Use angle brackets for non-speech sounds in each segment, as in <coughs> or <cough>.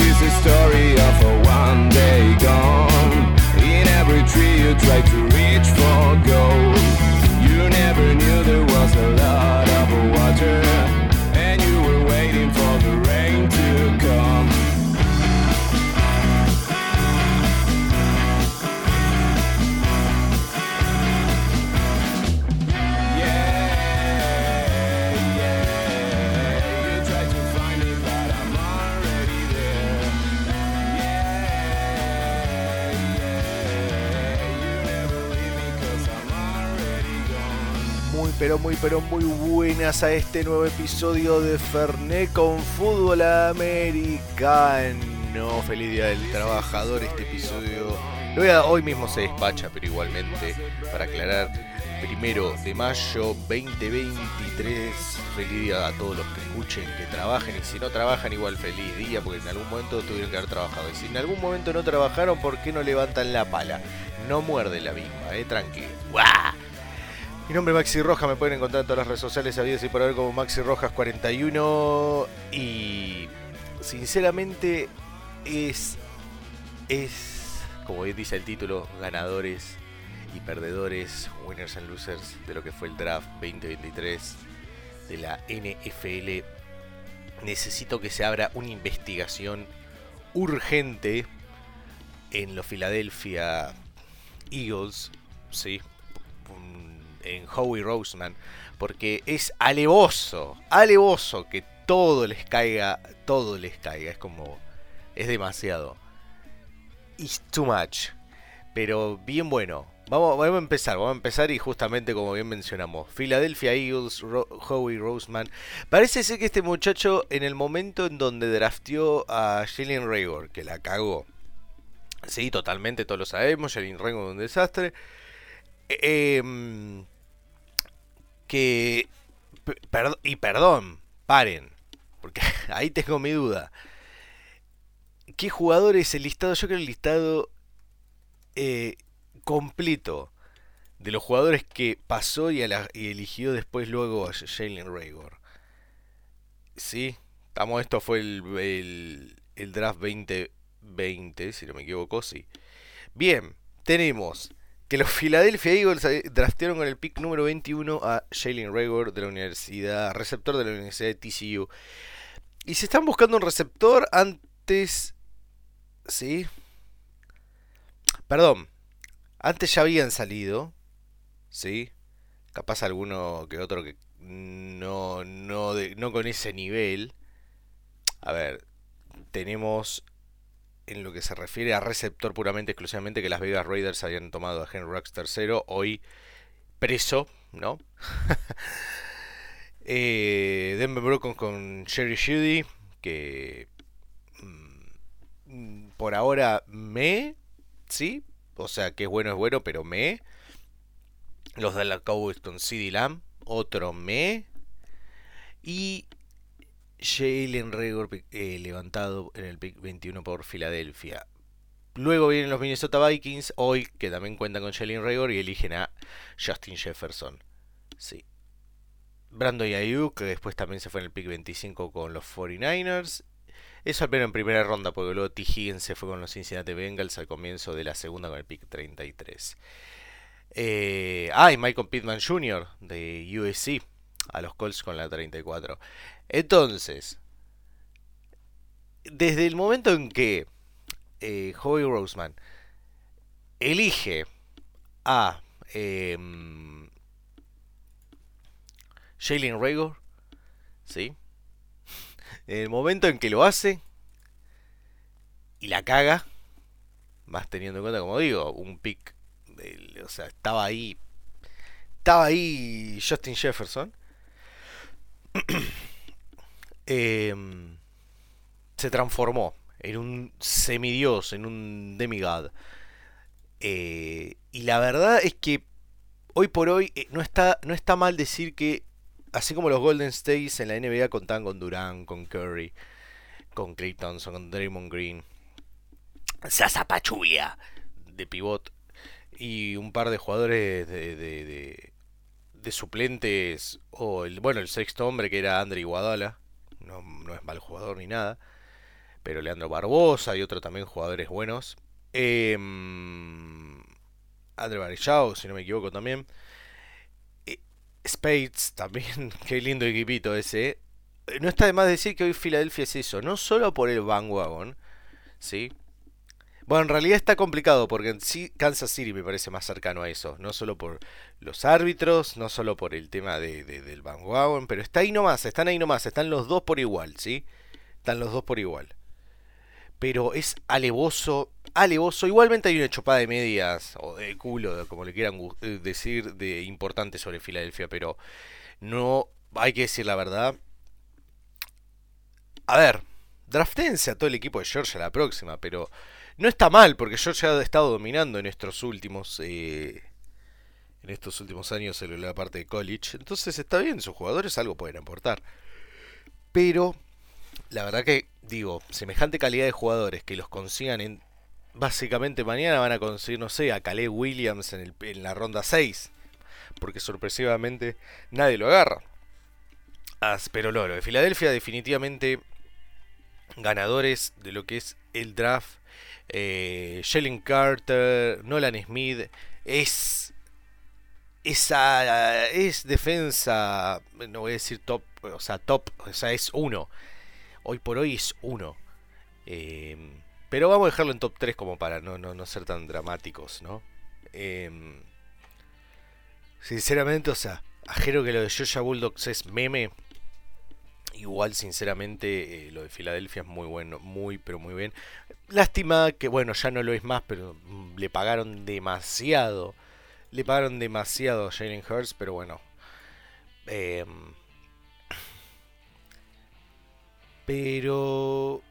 is the story of a one day gone. In every tree you try to reach for gold. You never knew there was a lot pero muy pero muy buenas a este nuevo episodio de Fernet con fútbol americano. Feliz día del trabajador este episodio. Hoy mismo se despacha, pero igualmente para aclarar, primero de mayo 2023. Feliz día a todos los que escuchen, que trabajen y si no trabajan igual feliz día porque en algún momento tuvieron que haber trabajado. Y si en algún momento no trabajaron, ¿por qué no levantan la pala? No muerde la misma, eh, tranquilo. Mi nombre es Maxi Rojas, me pueden encontrar en todas las redes sociales habidas y por haber como Maxi Rojas 41 y sinceramente es es como bien dice el título, ganadores y perdedores, winners and losers de lo que fue el draft 2023 de la NFL. Necesito que se abra una investigación urgente en los Philadelphia Eagles, sí, en Howie Roseman, porque es alevoso, alevoso que todo les caiga, todo les caiga, es como, es demasiado. It's too much. Pero bien bueno. Vamos, vamos a empezar, vamos a empezar y justamente como bien mencionamos, Philadelphia Eagles, Howie Roseman. Parece ser que este muchacho en el momento en donde drafteó a Jalen Rager, que la cagó. Sí, totalmente, todos lo sabemos, Jalen Rager es un desastre. Em, que... y perdón, paren, porque <laughs> ahí tengo mi duda. ¿Qué jugador es el listado? Yo creo el listado eh, completo de los jugadores que pasó y, eligió después luego a Jalen Rager. Sí, estamos, esto fue el, el, el draft 2020, si no me equivoco, sí. Bien, tenemos que los Philadelphia Eagles eh, draftearon con el pick número 21 a Jalen Rager de la universidad, receptor de la Universidad de TCU. Y se están buscando un receptor antes... ¿Sí? Perdón, antes ya habían salido, ¿sí? Capaz alguno que otro que no, no, de- no con ese nivel. A ver, tenemos en lo que se refiere a receptor puramente exclusivamente que las Vegas Raiders habían tomado a Henry Rux tercero, hoy preso, ¿no? <laughs> Eh, Denver Broncos con Jerry Judy, que mm, por ahora me, ¿sí? O sea, que es bueno es bueno, pero me. Los de la Cowboys con CD Lamb, otro me. Y Jalen Rager eh, levantado en el pick 21 por Filadelfia. Luego vienen los Minnesota Vikings, hoy que también cuentan con Jalen Rager y eligen a Justin Jefferson. Sí. Brandon Ayuk, que después también se fue en el pick 25 con los 49ers. Eso al menos en primera ronda, porque luego T. Higgins se fue con los Cincinnati Bengals al comienzo de la segunda con el pick 33. Eh, ah, y Michael Pittman Jr. de USC a los Colts con la 34. Entonces, desde el momento en que eh, Howie Roseman elige a em, Jalen Rager, ¿sí? En el momento en que lo hace y la caga, más teniendo en cuenta, como digo, un pick, o sea, estaba ahí, estaba ahí Justin Jefferson, <clears throat> em, se transformó en un semidios, en un demigod. Eh, y la verdad es que hoy por hoy eh, no está, no está mal decir que, así como los Golden States en la NBA contaban con Durant, con Curry, con Clay con Draymond Green, Sasa Pachulia de pivot y un par de jugadores de, de, de- de suplentes, o el, bueno, el sexto hombre que era Andre Iguadala, no, no es mal jugador ni nada. pero Leandro Barbosa y otro también jugadores buenos. Eh, André Varillao, si no me equivoco también. Eh, Spades también, <laughs> qué lindo equipito ese. Eh, no está de más decir que hoy Filadelfia es eso, no solo por el bandwagon, ¿sí? Bueno, en realidad está complicado porque Kansas City me parece más cercano a eso. No solo por los árbitros, no solo por el tema de, del bandwagon, pero está ahí nomás, están ahí nomás, están los dos por igual, ¿sí? Están los dos por igual. Pero es alevoso, alevoso. Igualmente hay una chupada de medias, o de culo, como le quieran eh, decir, de importante sobre Filadelfia, pero no hay que decir la verdad. A ver, draftense a todo el equipo de Georgia la próxima, pero no está mal, porque Georgia ha estado dominando en estos últimos. Eh, en estos últimos años en la parte de college. Entonces está bien, sus jugadores algo pueden aportar. Pero, la verdad que, digo, semejante calidad de jugadores que los consigan en. Básicamente mañana van a conseguir, no sé, a Caleb Williams en, el, en la ronda 6. Porque sorpresivamente nadie lo agarra. pero lo de Filadelfia definitivamente ganadores de lo que es el draft. Eh, Carter, Nolan Smith, es esa es defensa, no voy a decir top, o sea, top, o sea, es uno. Hoy por hoy es uno. Em, pero vamos a dejarlo en top 3 como para no, no, ser tan dramáticos, ¿no? Em, sinceramente, o sea, ajero que lo de Georgia Bulldogs es meme. Igual, sinceramente, eh, lo de Filadelfia es muy bueno, muy, pero muy bien. Lástima que, bueno, ya no lo es más, pero mm, le pagaron demasiado. Le pagaron demasiado a Jalen Hurts, pero bueno. Em, pero...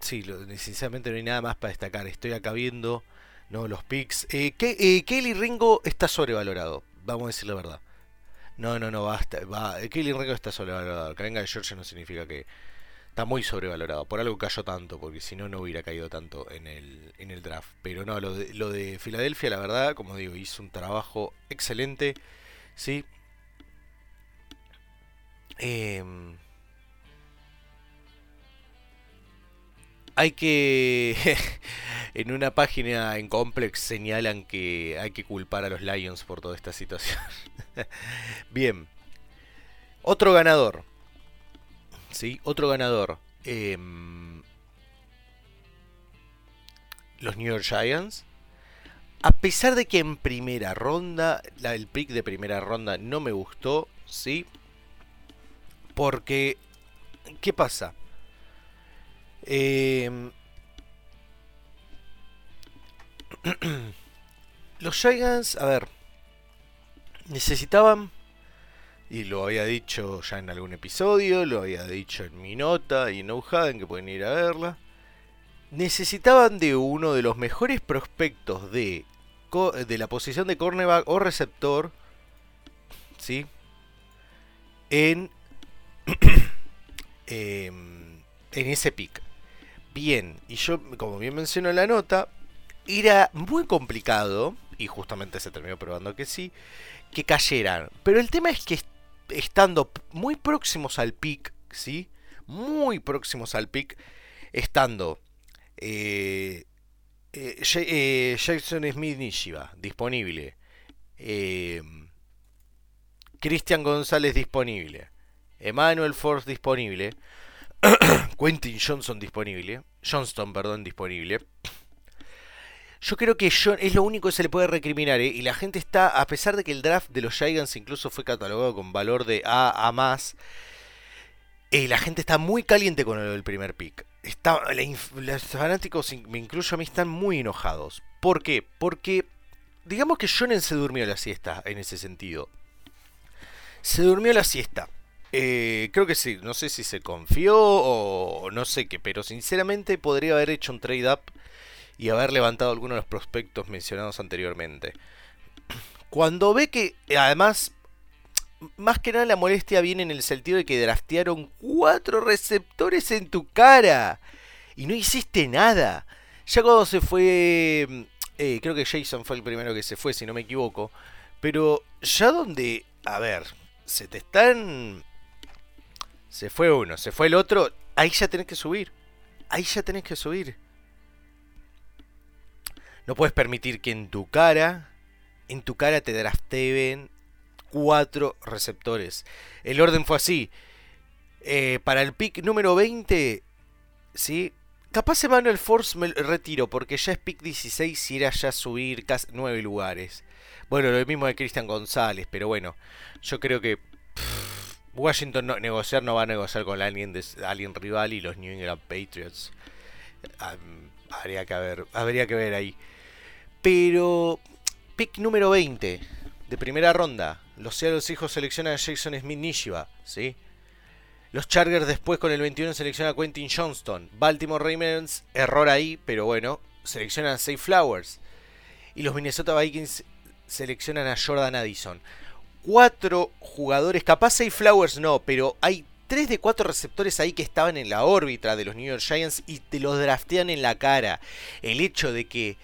Sí, lo, sinceramente no hay nada más para destacar. Estoy acá viendo no los picks. Eh, eh, Kelly Ringo está sobrevalorado, vamos a decir la verdad. No, no, no, basta. Va. Kelly Ringo está sobrevalorado. Que venga de Georgia no significa que está muy sobrevalorado. Por algo cayó tanto, porque si no, no hubiera caído tanto en el, en el draft. Pero no, lo de, lo de Filadelfia, la verdad, como digo, hizo un trabajo excelente. Sí. Em, hay que... <laughs> en una página en Complex señalan que hay que culpar a los Lions por toda esta situación. <laughs> Bien. Otro ganador. ¿Sí? Otro ganador. Em, los New York Giants. A pesar de que en primera ronda, el pick de primera ronda no me gustó, ¿sí? Porque, ¿qué pasa? Eh, <clears throat> los Giants, a ver, necesitaban, y lo había dicho ya en algún episodio, lo había dicho en mi nota y en No que pueden ir a verla, necesitaban de uno de los mejores prospectos de, de la posición de cornerback o receptor, ¿sí? En, <coughs> em, en ese pick. Bien, y yo, como bien menciono en la nota, era muy complicado, y justamente se terminó probando que sí, que cayeran. Pero el tema es que estando muy próximos al pick, ¿sí? Muy próximos al pick, estando eh, eh, eh, Smith Nishiba disponible, Cristian González disponible, Emmanuel Force disponible, <clears throat> Quentin Johnson disponible, Johnston, perdón, disponible. Yo creo que John es lo único que se le puede recriminar, ¿eh? y la gente está, a pesar de que el draft de los Giants incluso fue catalogado con valor de A a más, eh, la gente está muy caliente con el primer pick. Está, los fanáticos, me incluyo a mí, están muy enojados. ¿Por qué? Porque, digamos que John se durmió la siesta en ese sentido. Se durmió la siesta. Eh, creo que sí, no sé si se confió o no sé qué, pero sinceramente podría haber hecho un trade up y haber levantado algunos de los prospectos mencionados anteriormente. Cuando ve que, además, más que nada la molestia viene en el sentido de que draftearon cuatro receptores en tu cara y no hiciste nada. Ya cuando se fue, eh, creo que Jason fue el primero que se fue, si no me equivoco, pero ya donde, a ver, se te están... Se fue uno, se fue el otro, ahí ya tenés que subir. ahí ya tenés que subir. No puedes permitir que en tu cara, en tu cara te drafteen cuatro receptores. El orden fue así. Eh, para el pick número 20, ¿sí? Capaz Emmanuel Force me retiro porque ya es pick 16 y era ya subir casi 9 lugares. Bueno, lo mismo de Cristian González, pero bueno, yo creo que Washington no, negociar no va a negociar con alguien, de, alguien rival y los New England Patriots. Habría, que ver, habría que ver ahí. Pero, pick número 20 de primera ronda. Los Seattle hijos seleccionan a Jason Smith Nishiba, ¿sí? Los Chargers después con el 21 seleccionan a Quentin Johnston. Baltimore Ravens, error ahí, pero bueno, seleccionan a Safe Flowers. Y los Minnesota Vikings seleccionan a Jordan Addison. Cuatro jugadores, capaz Safe Flowers no, pero hay tres de cuatro receptores ahí que estaban en la órbita de los New York Giants y te los draftean en la cara. El hecho de que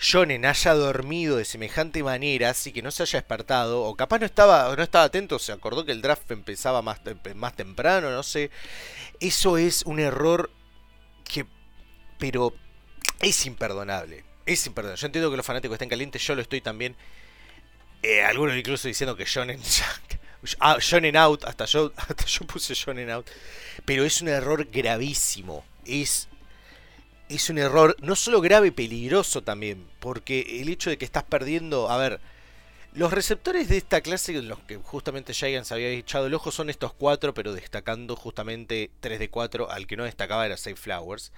Jonen haya dormido de semejante manera, así que no se haya despertado, o capaz no estaba, no estaba atento, se acordó que el draft empezaba más, más temprano, no sé. Eso es un error que, pero es imperdonable. Es imperdonable. Yo entiendo que los fanáticos estén calientes, yo lo estoy también. Eh, algunos incluso diciendo que Jonen, <laughs> ah, Jonen out, hasta yo, <laughs> hasta yo puse out. Pero es un error gravísimo. Es es un error no solo grave, peligroso también, porque el hecho de que estás perdiendo, a ver, los receptores de esta clase, en los que justamente Giants había echado el ojo, son estos cuatro, pero destacando justamente 3 de 4, al que no destacaba era Safe Flowers,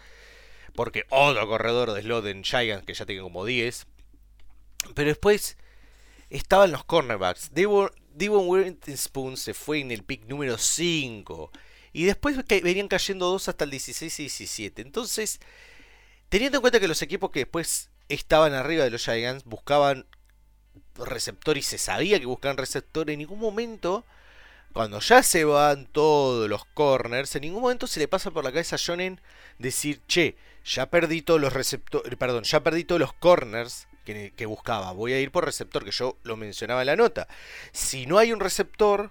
porque otro corredor de slot en Giants, que ya tiene como 10, pero después estaban los cornerbacks. Devon, Devon Spoon se fue en el pick número 5. Y después venían cayendo dos hasta el 16 y 17. Entonces, Teniendo en cuenta que los equipos que después estaban arriba de los Giants buscaban receptor y se sabía que buscaban receptor, en ningún momento, cuando ya se van todos los corners, en ningún momento se le pasa por la cabeza a Jonen decir, che, ya perdí todos los receptores, perdón, ya perdí todos los corners que, buscaba, voy a ir por receptor, que yo lo mencionaba en la nota. Si no hay un receptor,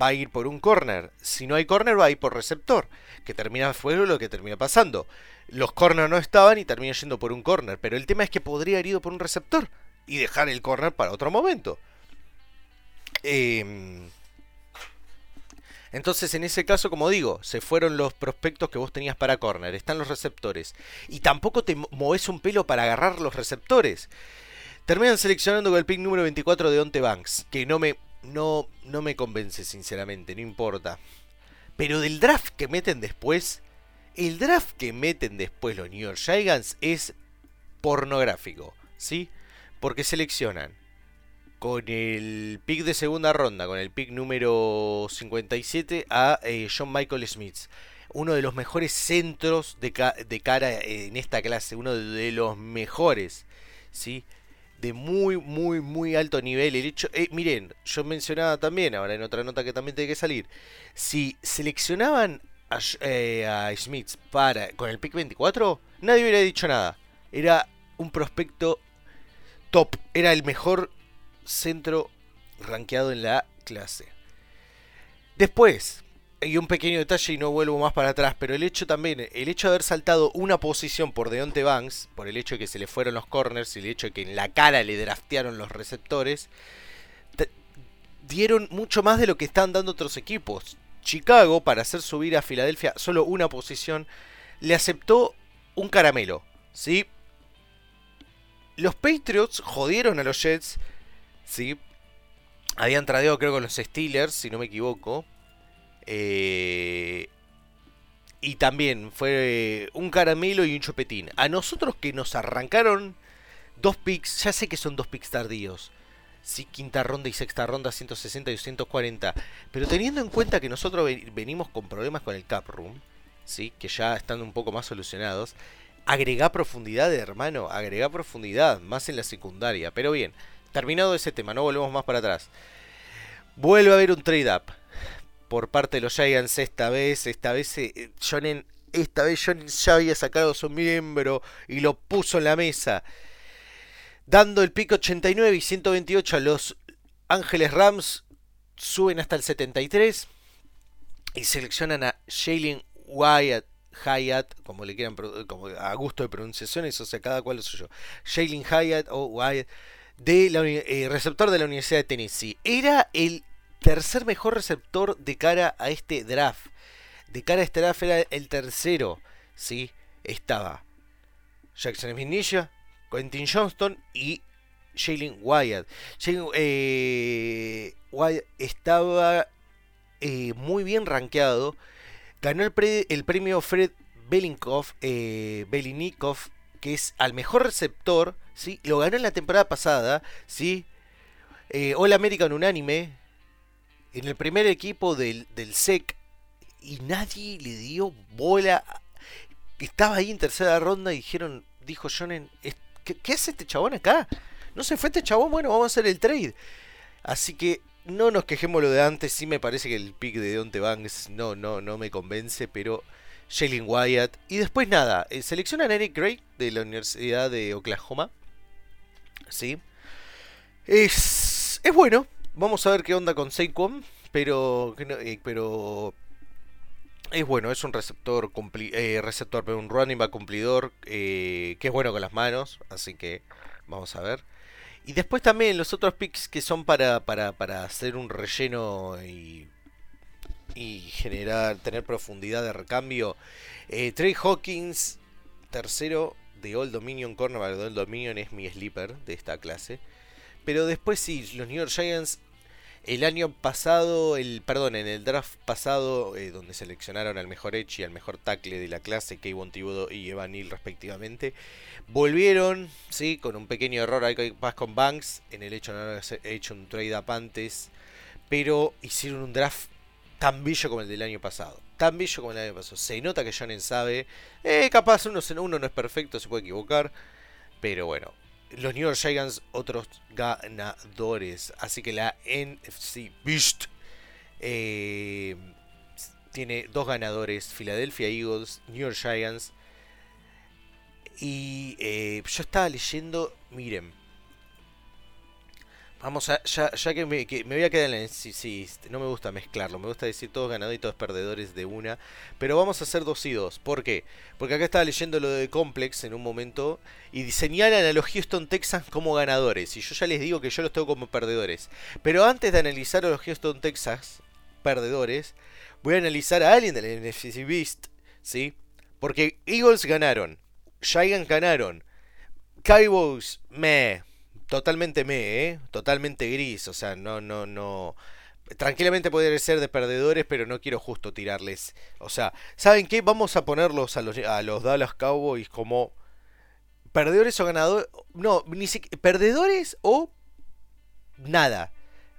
va a ir por un corner. Si no hay corner, va a ir por receptor. Que termina, fue lo que termina pasando. Los corners no estaban y terminó yendo por un corner. Pero el tema es que podría haber ido por un receptor y dejar el corner para otro momento. Em, entonces, en ese caso, como digo, se fueron los prospectos que vos tenías para corner. Están los receptores. Y tampoco te moves un pelo para agarrar los receptores. Terminan seleccionando con el pick número 24 de Onte Banks. Que no me no, no me convence, sinceramente, no importa. Pero del draft que meten después, el draft que meten después los New York Giants es pornográfico, ¿sí? Porque seleccionan con el pick de segunda ronda, con el pick número 57, a eh, John Michael Smith. Uno de los mejores centros de, cara en esta clase, uno de los mejores, ¿sí? de muy, muy, muy alto nivel. El hecho, eh, miren, yo mencionaba también, ahora en otra nota que también tiene que salir, si seleccionaban a, eh, Smith para con el pick 24, nadie hubiera dicho nada. Era un prospecto top, era el mejor centro rankeado en la clase. Después, y un pequeño detalle y no vuelvo más para atrás, pero el hecho también, el hecho de haber saltado una posición por Deonte Banks, por el hecho de que se le fueron los corners y el hecho de que en la cara le draftearon los receptores, dieron mucho más de lo que están dando otros equipos. Chicago, para hacer subir a Filadelfia solo una posición, le aceptó un caramelo, ¿sí? Los Patriots jodieron a los Jets, ¿sí? Habían traído creo con los Steelers, si no me equivoco. Eh, y también fue un caramelo y un chupetín. A nosotros que nos arrancaron dos picks, ya sé que son dos picks tardíos. Sí, quinta ronda y sexta ronda, 160 y 240. Pero teniendo en cuenta que nosotros venimos con problemas con el cap room, ¿sí? que ya están un poco más solucionados, agregá profundidad, hermano, agregá profundidad, más en la secundaria. Pero bien, terminado ese tema, no volvemos más para atrás. Vuelve a haber un trade-up por parte de los Giants esta vez. Esta vez eh, esta vez Jonen ya había sacado su miembro y lo puso en la mesa. Dando el pico 89 y 128 a los Ángeles Rams. Suben hasta el 73. Y seleccionan a Jalen Wyatt. Hyatt, como le quieran, como a gusto de pronunciaciones, o sea, cada cual lo suyo. Jalen Hyatt o Wyatt, de la, eh, receptor de la Universidad de Tennessee. Era el tercer mejor receptor de cara a este draft. De cara a este draft era el tercero, ¿sí? Estaba Jackson Smith Quentin Johnston y Jalen Wyatt. Jalen eh, Wyatt estaba eh, muy bien rankeado. Ganó el, premio Fred Belinkov, eh, que es al mejor receptor. ¿Sí? Lo ganó en la temporada pasada. ¿sí? Eh, All American Unánime. En el primer equipo del, del SEC. Y nadie le dio bola. Estaba ahí en tercera ronda y dijeron, dijo Jonen, ¿qué, ¿qué hace este chabón acá? No se fue este chabón, bueno, vamos a hacer el trade. Así que no nos quejemos lo de antes, sí me parece que el pick de Donte Banks no, no, no me convence, pero Jalen Wyatt. Y después nada, eh, seleccionan a Eric Gray de la Universidad de Oklahoma. Sí. Es, es bueno. Vamos a ver qué onda con Saquon. Pero, eh, pero es bueno, es un receptor, eh, receptor, pero un running back cumplidor que es bueno con las manos. Así que vamos a ver. Y después también los otros picks que son para, para, para hacer un relleno y, y generar, tener profundidad de recambio. Eh, Trey Hawkins, tercero de Old Dominion Cornerback Old Dominion, es mi sleeper de esta clase. Pero después sí, los New York Giants el año pasado, el perdón, en el draft pasado, eh, donde seleccionaron al mejor Edge y al mejor tackle de la clase, Kayvon Thibodeau y Evan Neal respectivamente, volvieron, sí, con un pequeño error ahí con Banks, en el hecho de no haber hecho un trade up antes, pero hicieron un draft tan bello como el del año pasado. Tan bello como el del año pasado. Se nota que Jonen sabe, eh, capaz uno, uno no es perfecto, se puede equivocar, pero bueno, los New York Giants otros ganadores. Así que la NFC Beast eh, tiene dos ganadores, Philadelphia Eagles, New York Giants. Y eh, yo estaba leyendo, miren, Vamos a, ya, ya que, me, voy a quedar en la sí, no me gusta mezclarlo, me gusta decir todos ganadores y todos perdedores de una, pero vamos a hacer dos y dos. ¿Por qué? Porque acá estaba leyendo lo de Complex en un momento y señalan a los Houston Texans como ganadores, y yo ya les digo que yo los tengo como perdedores. Pero antes de analizar a los Houston Texans perdedores, voy a analizar a alguien del NFC Beast, ¿sí? Porque Eagles ganaron, Giants ganaron, Cowboys, me totalmente me, ¿eh? Totalmente gris, o sea, no, no, no... Tranquilamente podría ser de perdedores, pero no quiero justo tirarles. O sea, ¿saben qué? Vamos a ponerlos a los, a los Dallas Cowboys como perdedores o ganadores. No, ni siquiera. Perdedores o nada.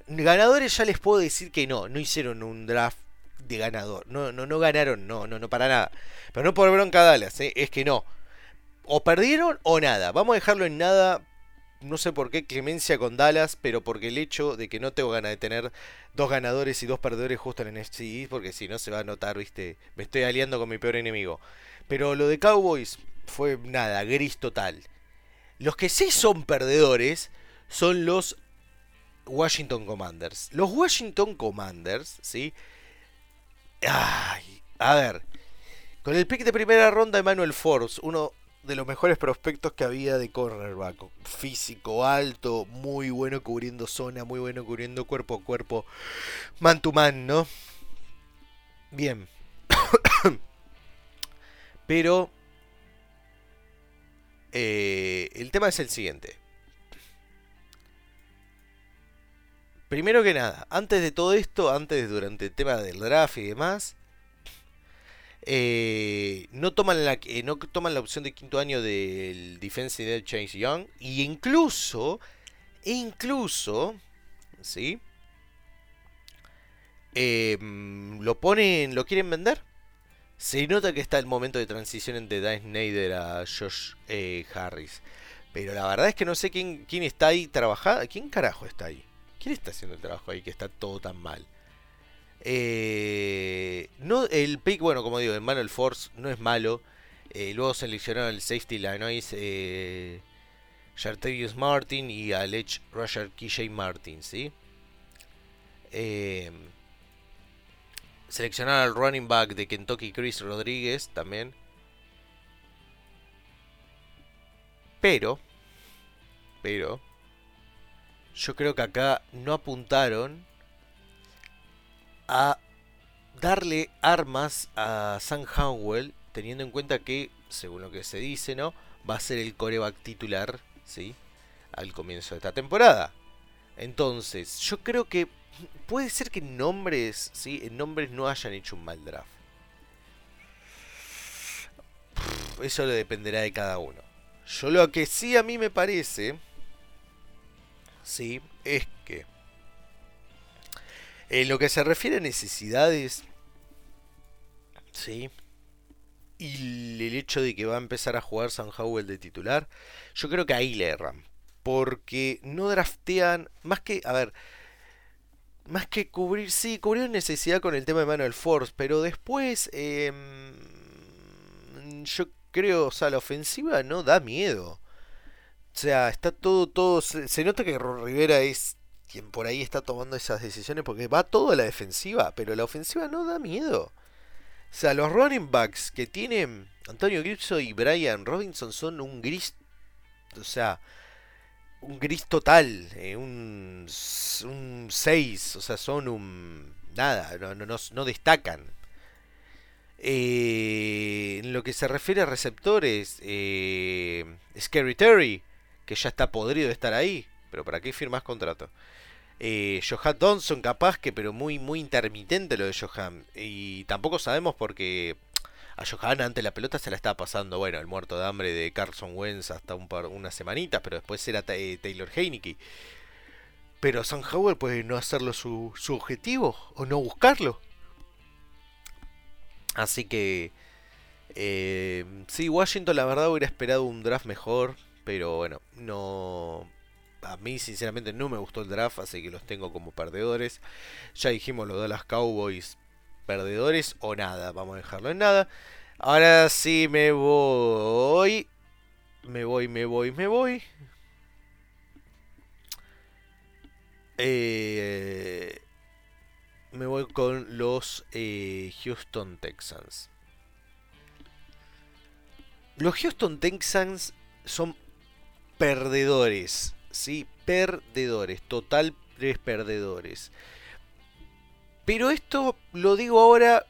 Ganadores ya les puedo decir que no, no hicieron un draft de ganador. No, no, no ganaron, no, no, no para nada. Pero no por bronca Dallas, ¿eh? es que no. O perdieron o nada. Vamos a dejarlo en nada no sé por qué clemencia con Dallas, pero porque el hecho de que no tengo ganas de tener dos ganadores y dos perdedores justo en el NFC, porque si no se va a notar, viste, me estoy aliando con mi peor enemigo. Pero lo de Cowboys fue nada, gris total. Los que sí son perdedores son los Washington Commanders. Los Washington Commanders, ¿sí? Ay, a ver. Con el pick de primera ronda, Emmanuel Forbes, uno de los mejores prospectos que había de cornerback. Físico alto, muy bueno cubriendo zona, muy bueno cubriendo cuerpo a cuerpo, man to man, ¿no? Bien. <coughs> Pero eh, el tema es el siguiente. Primero que nada, antes de todo esto, antes durante el tema del draft y demás, eh, no, toman la, eh, no toman la opción de quinto año del Defensive Chase Young. Y incluso, incluso, ¿sí? Em, lo ponen, lo quieren vender. Se nota que está el momento de transición entre Dan Snyder a Josh eh, Harris. Pero la verdad es que no sé quién, quién está ahí trabajando. ¿Quién carajo está ahí? ¿Quién está haciendo el trabajo ahí que está todo tan mal? Eh, no, el pick, bueno, como digo, Manuel Force no es malo. Eh, luego seleccionaron el safety Lanois eh, Martin y al Edge Roger KJ Martin, ¿sí? Eh, Seleccionar al running back de Kentucky Chris Rodríguez también. Pero, pero, yo creo que acá no apuntaron a darle armas a Sam Howell, teniendo en cuenta que, según lo que se dice, ¿no? Va a ser el coreback titular, ¿sí? Al comienzo de esta temporada. Entonces, yo creo que puede ser que en nombres, ¿sí? En nombres no hayan hecho un mal draft. Eso lo dependerá de cada uno. Yo lo que sí a mí me parece, sí, es que en lo que se refiere a necesidades, sí, y el hecho de que va a empezar a jugar San Howell de titular, yo creo que ahí le erran. Porque no draftean, más que, a ver, más que cubrir, sí, cubrir necesidad con el tema de Manuel Force, pero después, eh, yo creo, o sea, la ofensiva no da miedo. O sea, está todo, todo, se, se nota que Rivera es quien por ahí está tomando esas decisiones porque va todo a la defensiva, pero la ofensiva no da miedo. O sea, los running backs que tienen Antonio Gibson y Brian Robinson son un gris, o sea, un gris total, eh, un 6, o sea, son un nada, no, destacan. Eh, en lo que se refiere a receptores, eh, Scary Terry, que ya está podrido de estar ahí, pero ¿para qué firmas contrato? Eh, Johan Johnson capaz que, pero muy, muy intermitente lo de Johan. Y tampoco sabemos porque a Johan antes la pelota se la estaba pasando, bueno, el muerto de hambre de Carson Wentz hasta un par, unas semanitas, pero después era eh, Taylor Heineke. Pero San Howell puede no hacerlo su, su objetivo o no buscarlo. Así que... Eh, sí, Washington la verdad hubiera esperado un draft mejor, pero bueno, no... A mí sinceramente no me gustó el draft, así que los tengo como perdedores. Ya dijimos los las Cowboys perdedores o nada, vamos a dejarlo en nada. Ahora sí me voy. Me voy, me voy, me voy. Eh, me voy con los eh, Houston Texans. Los Houston Texans son perdedores, ¿sí? Perdedores, total perdedores. Pero esto lo digo ahora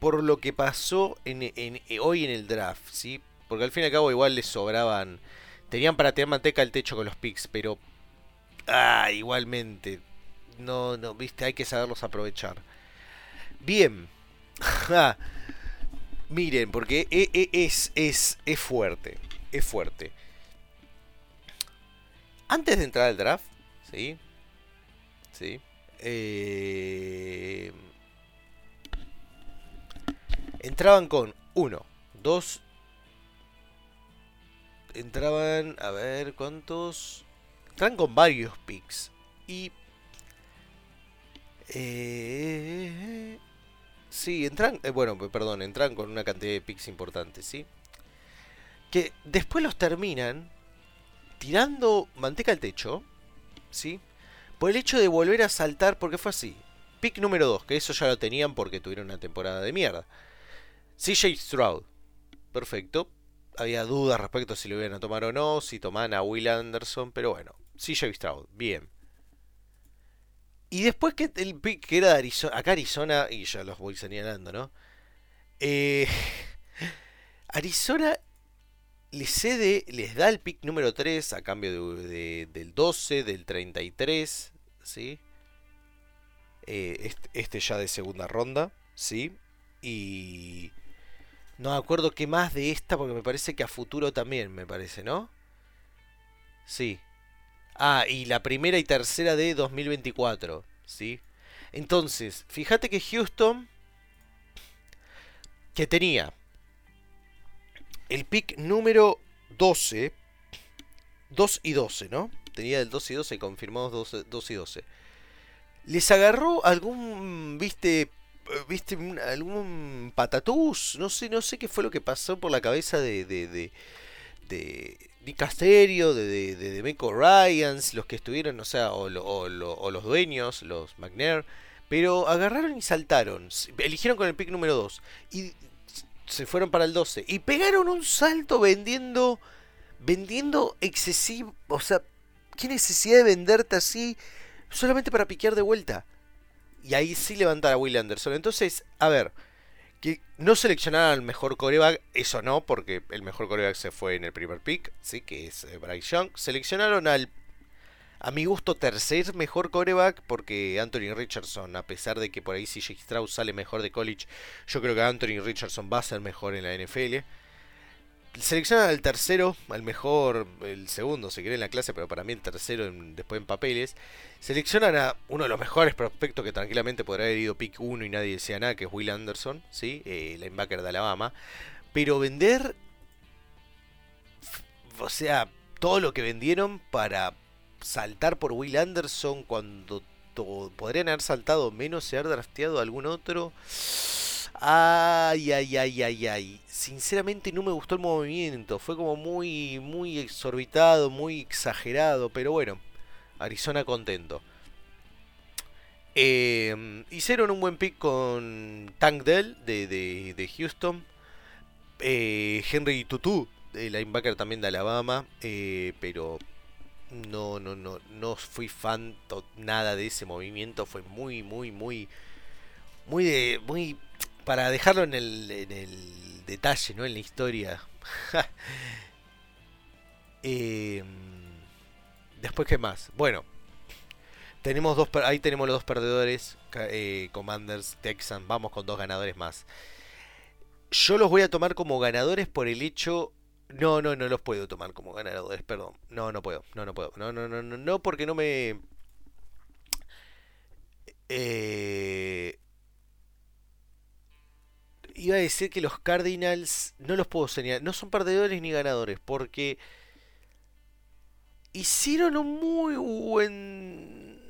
por lo que pasó en, hoy en el draft, ¿sí? Porque al fin y al cabo igual les sobraban... Tenían para tirar manteca al techo con los picks, pero... Ah, igualmente, no, no, viste, hay que saberlos aprovechar. Bien. <laughs> Miren, porque e, e, es, es, es fuerte. Es fuerte. Antes de entrar al draft, ¿sí? ¿Sí? Eh, entraban con uno, dos. Entraban, a ver, ¿cuántos? Entraban con varios picks. Y eh, sí, entran, eh, bueno, perdón, entran con una cantidad de picks importantes, ¿sí? Que después los terminan tirando manteca al techo, ¿sí? Por el hecho de volver a saltar, porque fue así. Pick número 2, que eso ya lo tenían porque tuvieron una temporada de mierda. CJ Stroud, perfecto. Había dudas respecto a si lo iban a tomar o no, si toman a Will Anderson, pero bueno, CJ Stroud, bien. Y después que el pick que era de Arizona, acá Arizona, y ya los voy señalando, ¿no? Eh, <laughs> Arizona les cede, les da el pick número 3 a cambio de, del 12, del 33, ¿sí? Eh, este, ya de segunda ronda, ¿sí? Y no me acuerdo qué más de esta, porque me parece que a futuro también, me parece, ¿no? Sí, Ah, y la primera y tercera de 2024, ¿sí? Entonces, fíjate que Houston, que tenía el pick número 12, 2 y 12, ¿no? Tenía el 2 y 12 confirmados 2, y 12. Les agarró algún, viste, viste, algún patatús, no sé, no sé qué fue lo que pasó por la cabeza de, de, de, de Nick Casterio, de, de, de Demeco Ryans, los que estuvieron, o sea, o, los dueños, los McNair, Pero agarraron y saltaron. Eligieron con el pick número 2. Y se fueron para el 12. Y pegaron un salto vendiendo. Vendiendo excesivo. O sea, ¿qué necesidad de venderte así? Solamente para piquear de vuelta. Y ahí sí levantar a Will Anderson. Entonces, a ver. Que no seleccionaron al mejor coreback, eso no, porque el mejor coreback se fue en el primer pick, sí, que es eh, Bryce Young. Seleccionaron al a mi gusto, tercer mejor coreback, porque Anthony Richardson, a pesar de que por ahí CJ Strauss sale mejor de college, yo creo que Anthony Richardson va a ser mejor en la NFL. Seleccionan al tercero, al mejor, el segundo, se quiere en la clase, pero para mí el tercero después en papeles. Seleccionan a uno de los mejores prospectos que tranquilamente podrá haber ido pick 1 y nadie decía nada, que es Will Anderson, ¿sí? Eh, linebacker de Alabama. Pero vender, o sea, todo lo que vendieron para saltar por Will Anderson cuando podrían haber saltado menos y haber drafteado algún otro. Ay, ay, ay, ay, ay. Sinceramente no me gustó el movimiento. Fue como muy, muy exorbitado, muy exagerado. Pero bueno, Arizona contento. Em, hicieron un buen pick con Tank Dell de, de, Houston. Eh, Henry Tutu, el linebacker también de Alabama. Eh, pero no, no, no, no fui fan nada de ese movimiento. Fue muy, muy, muy, muy de, muy para dejarlo en el, detalle, no en la historia. <laughs> Em, después qué más. Bueno, tenemos dos, ahí tenemos los dos perdedores, eh, Commanders, Texans. Vamos con dos ganadores más. Yo los voy a tomar como ganadores por el hecho no, no, no los puedo tomar como ganadores, perdón. No, no puedo, no, no puedo. No, no, no, no, no porque no me... Eh... Iba a decir que los Cardinals no los puedo señalar, no son perdedores ni ganadores, porque hicieron un muy buen...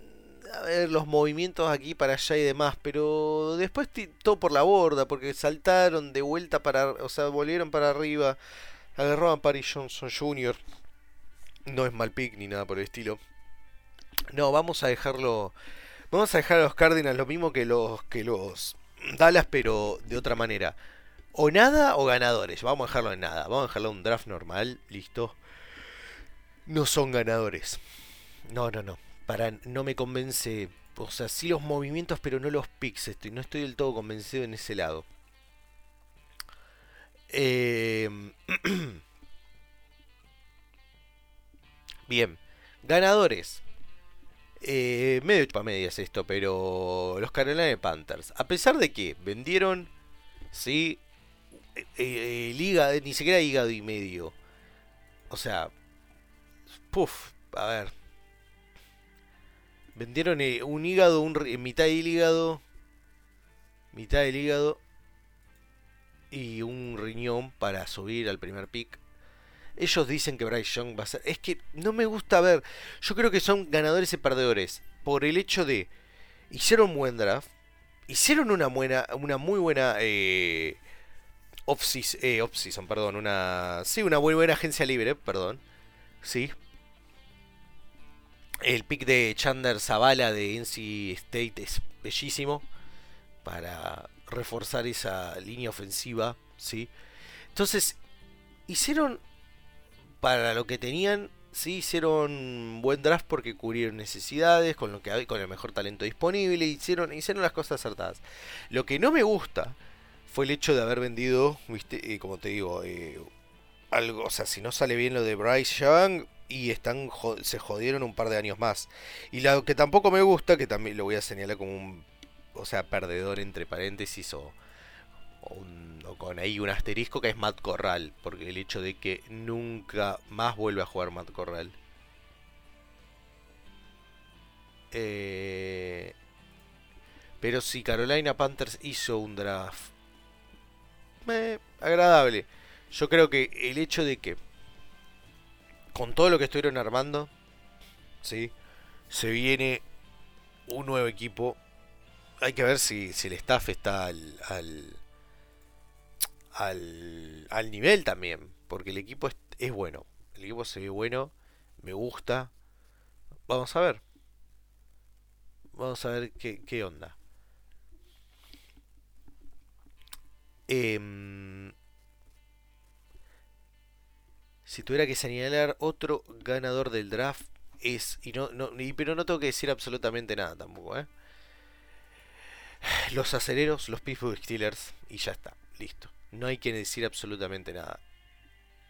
A ver, los movimientos aquí para allá y demás, pero después todo por la borda, porque saltaron de vuelta para... O sea, volvieron para arriba Agarró a Paris Johnson Jr. No es mal pick ni nada por el estilo. No, vamos a dejarlo. Vamos a dejar a los Cardinals lo mismo que los que los Dallas, pero de otra manera. O nada o ganadores. Vamos a dejarlo en nada. Vamos a dejarlo en un draft normal. Listo. No son ganadores. No, no, no. Para no me convence. O sea, sí los movimientos, pero no los picks. Estoy, no estoy del todo convencido en ese lado. Em, <clears throat> bien, ganadores. Eh, medio chupa medias esto, pero los Carolina Panthers, a pesar de que vendieron, sí, eh, eh, liga, ni siquiera hígado y medio. O sea, puff, a ver. Vendieron un hígado, un, mitad del hígado, mitad del hígado y un riñón para subir al primer pick. Ellos dicen que Bryce Young va a ser. Es que no me gusta ver. Yo creo que son ganadores y perdedores. Por el hecho de. Hicieron un buen draft. Hicieron una buena. Una muy buena. Eh, off-season, eh, perdón. Una. Sí, una muy buena agencia libre, perdón. Sí. El pick de Chandler Zavala de NC State es bellísimo. Para reforzar esa línea ofensiva, ¿sí? Entonces, hicieron para lo que tenían, sí hicieron buen draft porque cubrieron necesidades con lo que hay, con el mejor talento disponible, hicieron hicieron las cosas acertadas. Lo que no me gusta fue el hecho de haber vendido, viste, eh, como te digo, eh, algo, o sea, si no sale bien lo de Bryce Young y están se jodieron un par de años más. Y lo que tampoco me gusta, que también lo voy a señalar como un o sea, perdedor entre paréntesis o, con ahí un asterisco que es Matt Corral, porque el hecho de que nunca más vuelve a jugar Matt Corral. Eh, pero si Carolina Panthers hizo un draft eh, agradable, yo creo que el hecho de que con todo lo que estuvieron armando, ¿sí? se viene un nuevo equipo hay que ver si, el staff está al, al, al, al, nivel también. Porque el equipo es, bueno. El equipo se ve bueno. Me gusta. Vamos a ver. Vamos a ver qué, onda. Em, si tuviera que señalar otro ganador del draft es. Y no, no y, pero no tengo que decir absolutamente nada tampoco, ¿eh? <sighs> Los aceleros, los Pittsburgh Steelers y ya está, listo. No hay que decir absolutamente nada.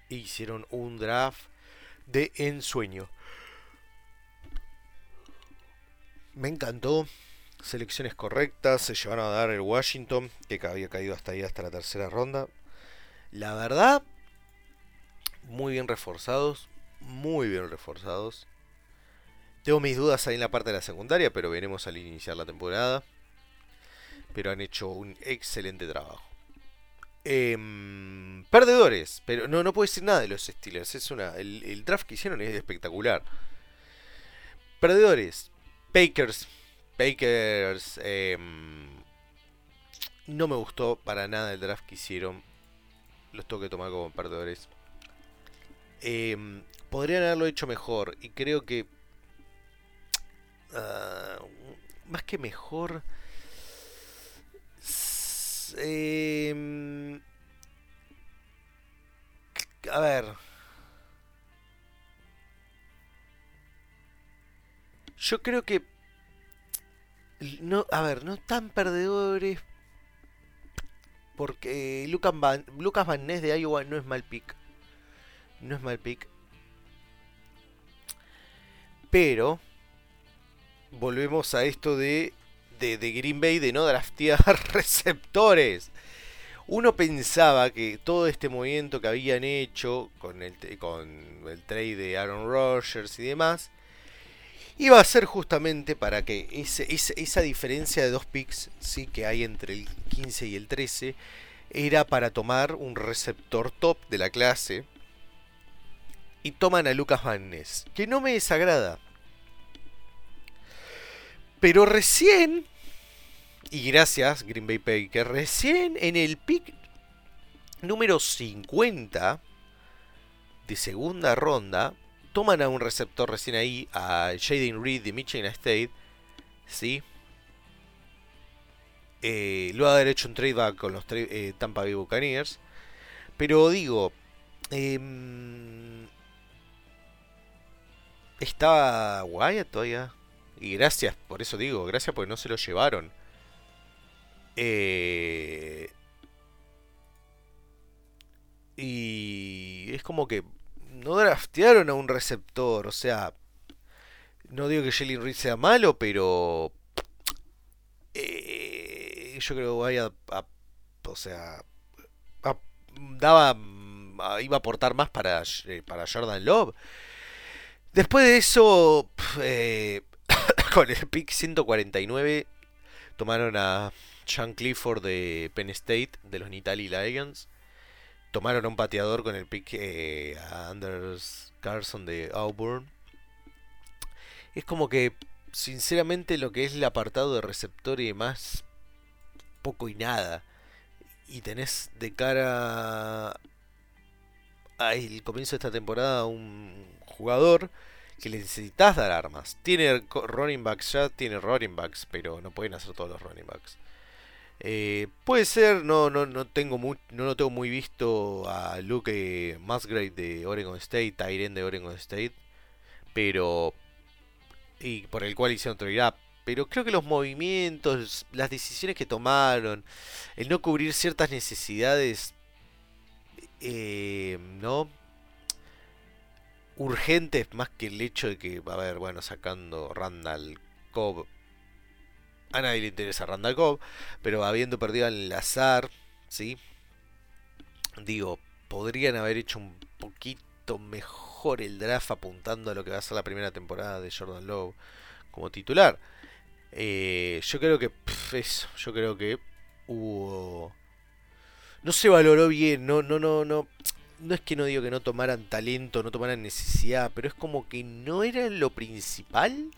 Hicieron un draft de ensueño. Me encantó. Selecciones correctas. Se llevaron a dar el Washington, que había caído hasta ahí, hasta la tercera ronda. La verdad, muy bien reforzados. Muy bien reforzados. Tengo mis dudas ahí en la parte de la secundaria, pero veremos al iniciar la temporada. Pero han hecho un excelente trabajo. Em, perdedores, pero no, no puedo decir nada de los Steelers. Es una, el, draft que hicieron es espectacular. Perdedores, Bakers. Bakers. Em, no me gustó para nada el draft que hicieron. Los tengo que tomar como perdedores. Em, podrían haberlo hecho mejor. Y creo que. Ah, más que mejor Em, a ver. Yo creo que... No, a ver, no tan perdedores. Porque Lucas Van, Lucas Van Ness de Iowa no es mal pick. No es mal pick. Pero volvemos a esto de de, Green Bay de no draftear <laughs> receptores. Uno pensaba que todo este movimiento que habían hecho con el, con el trade de Aaron Rodgers y demás, iba a ser justamente para que esa diferencia de dos picks ¿sí? que hay entre el 15 y el 13 era para tomar un receptor top de la clase y toman a Lucas Van que no me desagrada. Pero recién y gracias, Green Bay Packers. Recién en el pick número 50 de segunda ronda, toman a un receptor recién ahí, a Jaden Reed de Michigan State. ¿Sí? Eh, lo ha hecho un trade con los eh, Tampa Bay Buccaneers. Pero digo, eh, estaba Wyatt todavía. Y gracias, por eso digo, gracias porque no se lo llevaron. Eh, y es como que no draftearon a un receptor. O sea, no digo que Jalen Reed sea malo, pero eh, yo creo que vaya a, o sea, daba, iba a aportar más para, eh, para Jordan Love. Después de eso, <coughs> con el pick 149, tomaron a Sean Clifford de Penn State, de los Nittany Lions. Tomaron un pateador con el pick eh, a Anders Carson de Auburn. Es como que, sinceramente, lo que es el apartado de receptor y demás, poco y nada. Y tenés de cara al comienzo de esta temporada un jugador que le necesitas dar armas. Tiene running backs ya, tiene running backs, pero no pueden hacer todos los running backs. Eh, puede ser, no, no, no tengo no lo tengo muy visto a Luke Musgrave de Oregon State, Tyren de Oregon State, pero y por el cual hicieron trade pero creo que los movimientos, las decisiones que tomaron, el no cubrir ciertas necesidades, eh, ¿no? Urgentes más que el hecho de que, a ver, bueno, sacando Randall Cobb a nadie le interesa Randall Cobb, pero habiendo perdido al azar, ¿sí? Digo, podrían haber hecho un poquito mejor el draft apuntando a lo que va a ser la primera temporada de Jordan Lowe como titular. Eh, yo creo que eso, yo creo que hubo no se valoró bien, no no no no no es que no digo que no tomaran talento, no tomaran necesidad, pero es como que no era lo principal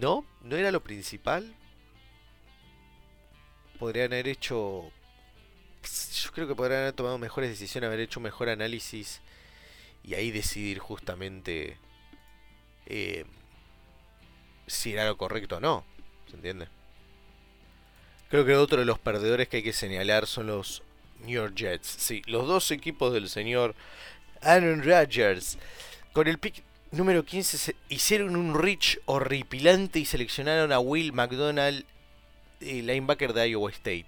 no, no era lo principal. Podrían haber hecho... Yo creo que podrían haber tomado mejores decisiones, haber hecho mejor análisis y ahí decidir justamente eh, si era lo correcto o no. ¿Se entiende? Creo que otro de los perdedores que hay que señalar son los New York Jets. Sí, los dos equipos del señor Aaron Rodgers. Con el pick número 15 se hicieron un reach horripilante y seleccionaron a Will McDonald, el linebacker de Iowa State.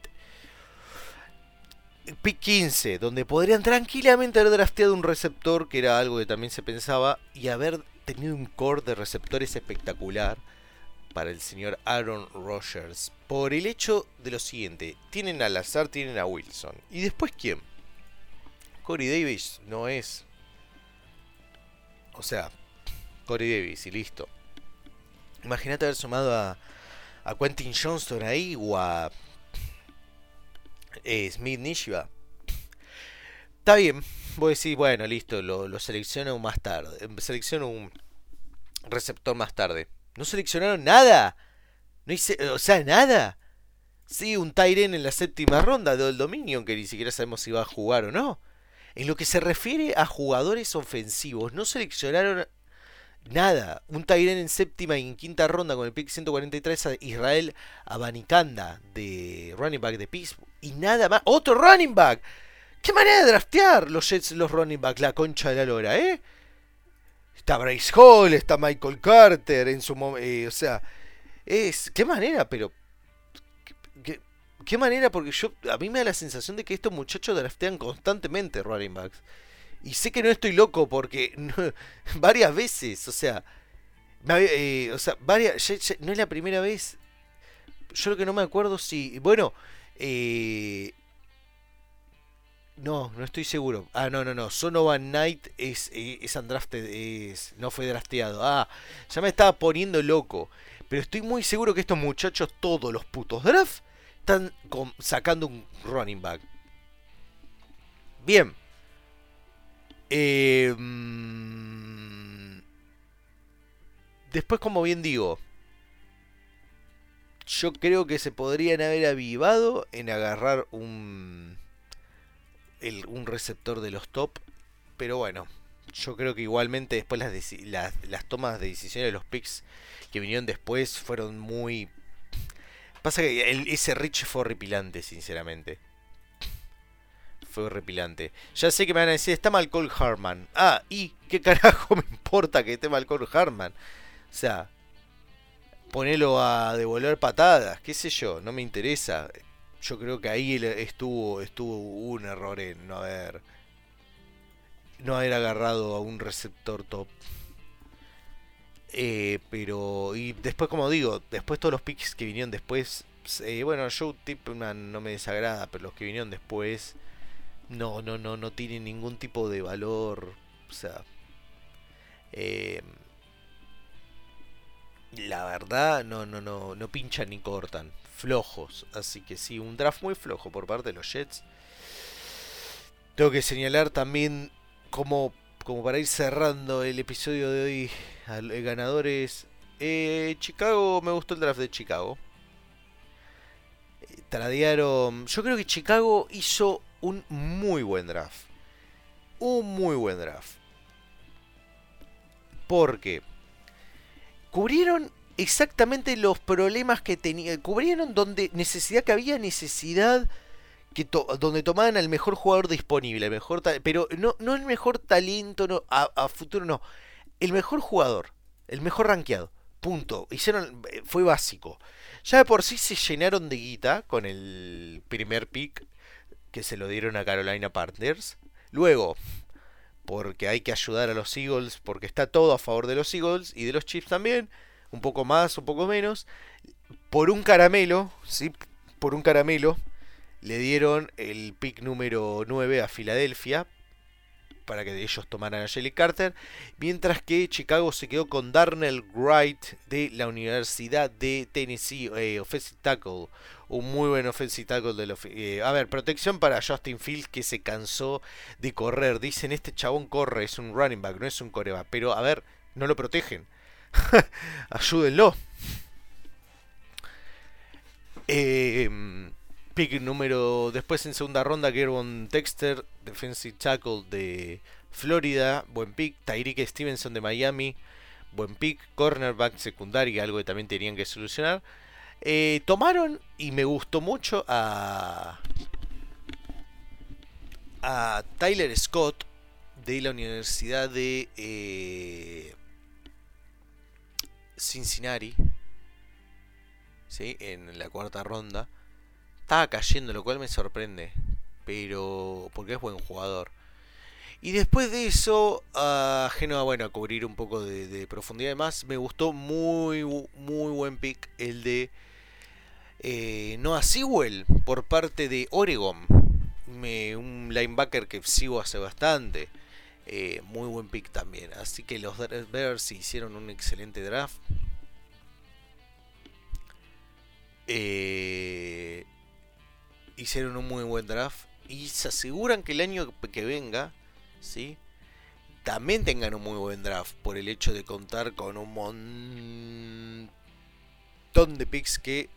Pick 15, donde podrían tranquilamente haber drafteado un receptor, que era algo que también se pensaba, y haber tenido un core de receptores espectacular para el señor Aaron Rodgers. Por el hecho de lo siguiente, tienen a Lazar, tienen a Wilson. ¿Y después quién? Corey Davis no es. O sea, Corey Davis y listo. Imagínate haber sumado a, a Quentin Johnston ahí o a eh, Smith Nishiba. Está bien, voy a decir, bueno, listo, lo, lo selecciono más tarde. Selecciono un receptor más tarde. No seleccionaron nada. No hice, o sea, nada. Sí, un Tyren en la séptima ronda del dominio, que ni siquiera sabemos si va a jugar o no. En lo que se refiere a jugadores ofensivos, no seleccionaron nada. Un Tyren en séptima y en quinta ronda con el pick 143 a Israel Abanicanda de running back de Pittsburgh. Y nada más. ¡Otro running back! ¿Qué manera de draftear los Jets los running back? La concha de la lora, ¿eh? Está Bryce Hall, está Michael Carter en su momento. Eh, o sea, es. ¿Qué manera? Pero. ¿qué, ¿Qué, manera? Porque yo. A mí me da la sensación de que estos muchachos draftean constantemente running backs. Y sé que no estoy loco porque <laughs> varias veces, o sea, eh, o sea, varias, no es la primera vez. Yo lo que no me acuerdo si, bueno, eh, no, no estoy seguro. Ah, no, no, no. Sonovan Knight es, eh, es undrafted, es, no fue drafteado. Ah, ya me estaba poniendo loco. Pero estoy muy seguro que estos muchachos, todos los putos draft, están sacando un running back. Bien. Eh, después, como bien digo, yo creo que se podrían haber avivado en agarrar un, un receptor de los top. Pero bueno, yo creo que igualmente después las, las, tomas de decisiones de los picks que vinieron después fueron muy... Pasa que ese Rich fue horripilante, sinceramente fue horripilante. Ya sé que me van a decir, está mal Cole Harman. Ah, ¿y qué carajo <laughs> me importa que esté mal Cole Harman? O sea, ponelo a devolver patadas, qué sé yo, no me interesa. Yo creo que ahí estuvo, estuvo un error en no haber no haber agarrado a un receptor top. Eh, pero, y después, como digo, después todos los picks que vinieron después, eh, bueno, Joe Tipman no me desagrada, pero los que vinieron después, no, no, no, no tienen ningún tipo de valor. O sea, eh, la verdad, no, no, no, no pinchan ni cortan. Flojos. Así que sí, un draft muy flojo por parte de los Jets. Tengo que señalar también como, como para ir cerrando el episodio de hoy, al, ganadores. Eh, Chicago, me gustó el draft de Chicago. Eh, tradearon. Yo creo que Chicago hizo un muy buen draft. Un muy buen draft. Porque cubrieron exactamente los problemas que tenía. Cubrieron donde necesidad que había necesidad. Que donde tomaban al mejor jugador disponible, mejor pero no, no el mejor talento no, a, futuro, no. El mejor jugador, el mejor rankeado. Punto. Hicieron, fue básico. Ya de por sí se llenaron de guita con el primer pick que se lo dieron a Carolina Partners. Luego, porque hay que ayudar a los Eagles, porque está todo a favor de los Eagles y de los Chiefs también, un poco más, un poco menos. Por un caramelo, ¿sí? Por un caramelo, le dieron el pick número 9 a Filadelfia para que ellos tomaran a Jelly Carter, mientras que Chicago se quedó con Darnell Wright de la Universidad de Tennessee, eh, offensive tackle, un muy buen offensive tackle de eh, a ver, protección para Justin Fields que se cansó de correr, dicen este chabón corre, es un running back, no es un coreback, pero a ver, no lo protegen, <laughs> ayúdenlo. Eh, pick número. Después en segunda ronda, Gervon Texter, defensive tackle de Florida. Buen pick. Tyreek Stevenson de Miami. Buen pick. Cornerback secundaria, algo que también tenían que solucionar. Eh, tomaron y me gustó mucho a, a Tyler Scott de la Universidad de eh, Cincinnati, ¿sí? en la cuarta ronda. Estaba cayendo, lo cual me sorprende, pero porque es buen jugador. Y después de eso, a Genoa, bueno, a cubrir un poco de, profundidad más, me gustó muy, muy buen pick el de eh, Noah Sewell por parte de Oregon. un linebacker que sigo hace bastante. Eh, muy buen pick también. Así que los Bears hicieron un excelente draft. Eh, hicieron un muy buen draft. Y se aseguran que el año que venga ¿sí? también tengan un muy buen draft por el hecho de contar con un montón de picks que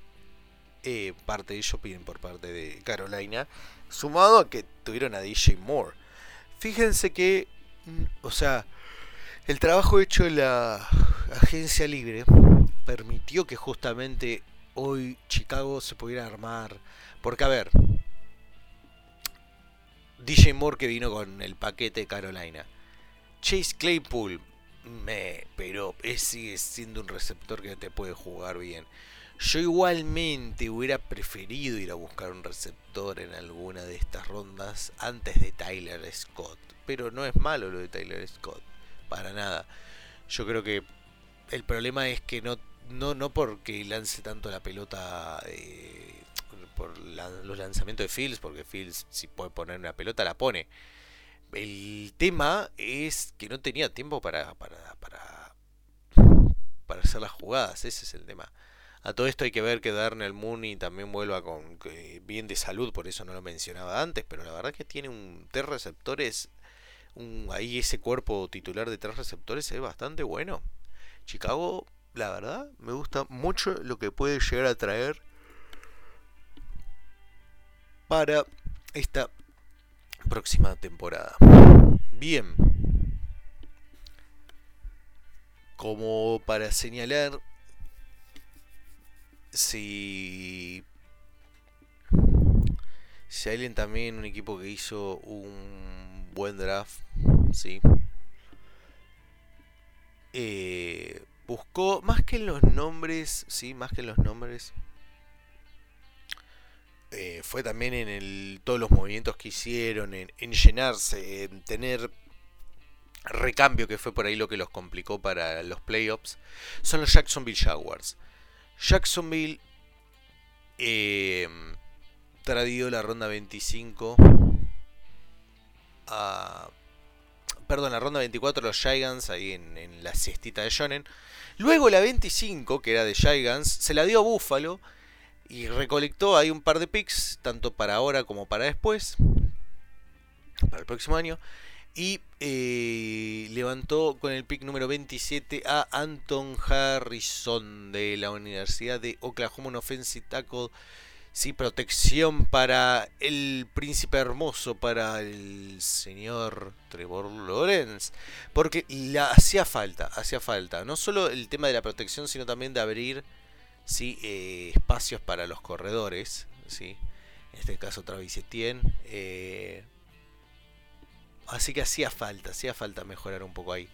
eh, parte de ellos piden por parte de Carolina, sumado a que tuvieron a DJ Moore. Fíjense que, mm, o sea, el trabajo hecho en la agencia libre permitió que justamente hoy Chicago se pudiera armar. Porque, a ver, DJ Moore que vino con el paquete de Carolina. Chase Claypool, me, pero sigue siendo un receptor que te puede jugar bien. Yo igualmente hubiera preferido ir a buscar un receptor en alguna de estas rondas antes de Tyler Scott. Pero no es malo lo de Tyler Scott, para nada. Yo creo que el problema es que no, no, no porque lance tanto la pelota eh, por los lanzamientos de Fields, porque Fields si puede poner una pelota la pone. El tema es que no tenía tiempo para, para, para, para hacer las jugadas, ese es el tema. A todo esto hay que ver que Darnell Mooney también vuelva con bien de salud, por eso no lo mencionaba antes, pero la verdad que tiene un tres receptores, ahí ese cuerpo titular de tres receptores es bastante bueno. Chicago, la verdad, me gusta mucho lo que puede llegar a traer para esta próxima temporada. Bien. Como para señalar si si alguien también un equipo que hizo un buen draft, sí. Eh, buscó más que en los nombres, sí, más que en los nombres, eh, fue también en el, todos los movimientos que hicieron, en, llenarse, en tener recambio, que fue por ahí lo que los complicó para los playoffs, son los Jacksonville Jaguars. Jacksonville eh, tradió la ronda 25 a... Perdón, la ronda 24 los Giants ahí en, la cestita de Jonen. Luego la 25, que era de Giants, se la dio a Buffalo y recolectó ahí un par de picks, tanto para ahora como para después, para el próximo año. Y eh, levantó con el pick número 27 a Anton Harrison de la Universidad de Oklahoma, un offensive tackle. Sí, protección para el príncipe hermoso, para el señor Trevor Lawrence. Porque hacía falta, hacía falta. No solo el tema de la protección, sino también de abrir ¿sí? Eh, espacios para los corredores, ¿sí? en este caso Travis Etienne. Eh, así que hacía falta, hacía falta mejorar un poco ahí.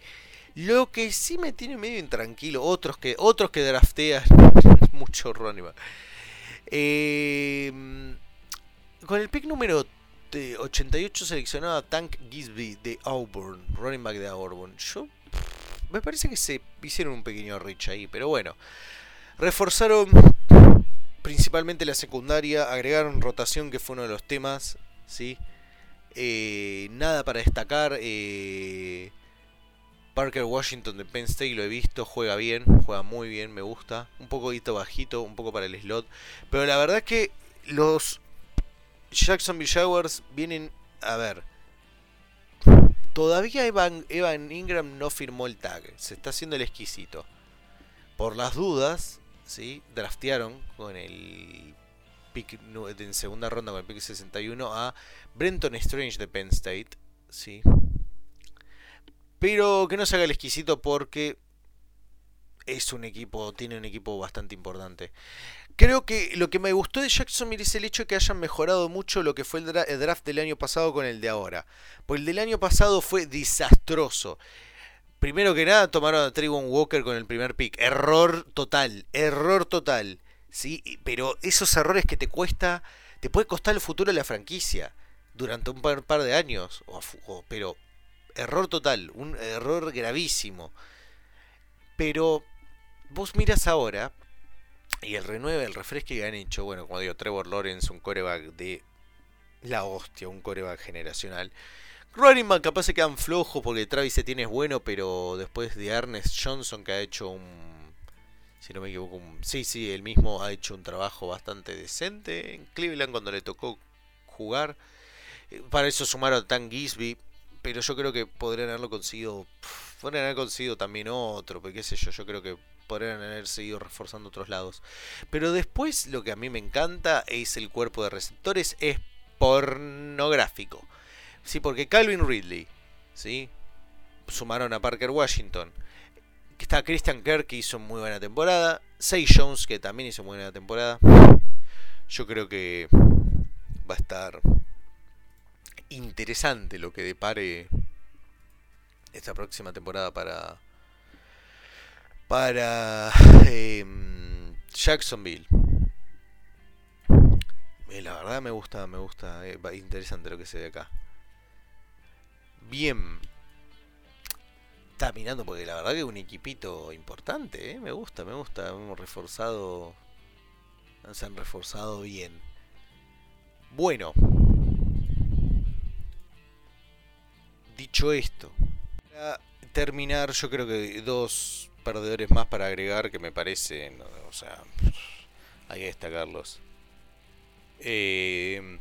Lo que sí me tiene medio intranquilo, otros que, otros que draftean <laughs> mucho running eh, con el pick número 88 seleccionado Tank Gisby de Auburn, running back de Auburn. Yo me parece que se hicieron un pequeño reach ahí, pero bueno. Reforzaron principalmente la secundaria, agregaron rotación, que fue uno de los temas, ¿sí? Eh, nada para destacar. Eh, Parker Washington de Penn State lo he visto, juega bien, juega muy bien, me gusta. Un poquito bajito, un poco para el slot. Pero la verdad es que los Jacksonville Jaguars vienen a ver. Todavía Evan, Evan Ingram no firmó el tag, se está haciendo el exquisito. Por las dudas, ¿sí? draftearon con el pick en segunda ronda con el pick 61 a Brenton Strange de Penn State, ¿sí? Pero que no se haga el exquisito porque es un equipo, tiene un equipo bastante importante. Creo que lo que me gustó de Jacksonville es el hecho de que hayan mejorado mucho lo que fue el, draft del año pasado con el de ahora. Pues el del año pasado fue desastroso. Primero que nada tomaron a Trayvon Walker con el primer pick. Error total, error total. ¿Sí? Pero esos errores que te cuesta, te puede costar el futuro de la franquicia durante un par, de años. pero error total, un error gravísimo. Pero vos miras ahora y el renueve, el refresque que han hecho, bueno, como digo, Trevor Lawrence, un coreback de la hostia, un coreback generacional. Running back capaz se quedan flojos porque Travis Etienne es bueno, pero después de Ernest Johnson que ha hecho un... Si no me equivoco, un, sí, sí, él mismo ha hecho un trabajo bastante decente en Cleveland cuando le tocó jugar. Eh, para eso sumaron a Tan Gisby, pero yo creo que podrían haberlo conseguido... Podrían haber conseguido también otro, pero qué sé yo, yo creo que podrían haber seguido reforzando otros lados. Pero después lo que a mí me encanta es el cuerpo de receptores, es pornográfico. Sí, porque Calvin Ridley, ¿sí? Sumaron a Parker Washington. Está Christian Kirk que hizo muy buena temporada. Say Jones que también hizo muy buena temporada. Yo creo que va a estar interesante lo que depare esta próxima temporada para para em, Jacksonville. Eh, la verdad me gusta, me gusta, eh, interesante lo que se ve acá. Bien. Está mirando porque la verdad que es un equipito importante, eh, me gusta, me gusta. Hemos reforzado. Se han reforzado bien. Bueno. Dicho esto, para terminar, yo creo que dos perdedores más para agregar que me parecen, o sea, hay que destacarlos. Eh,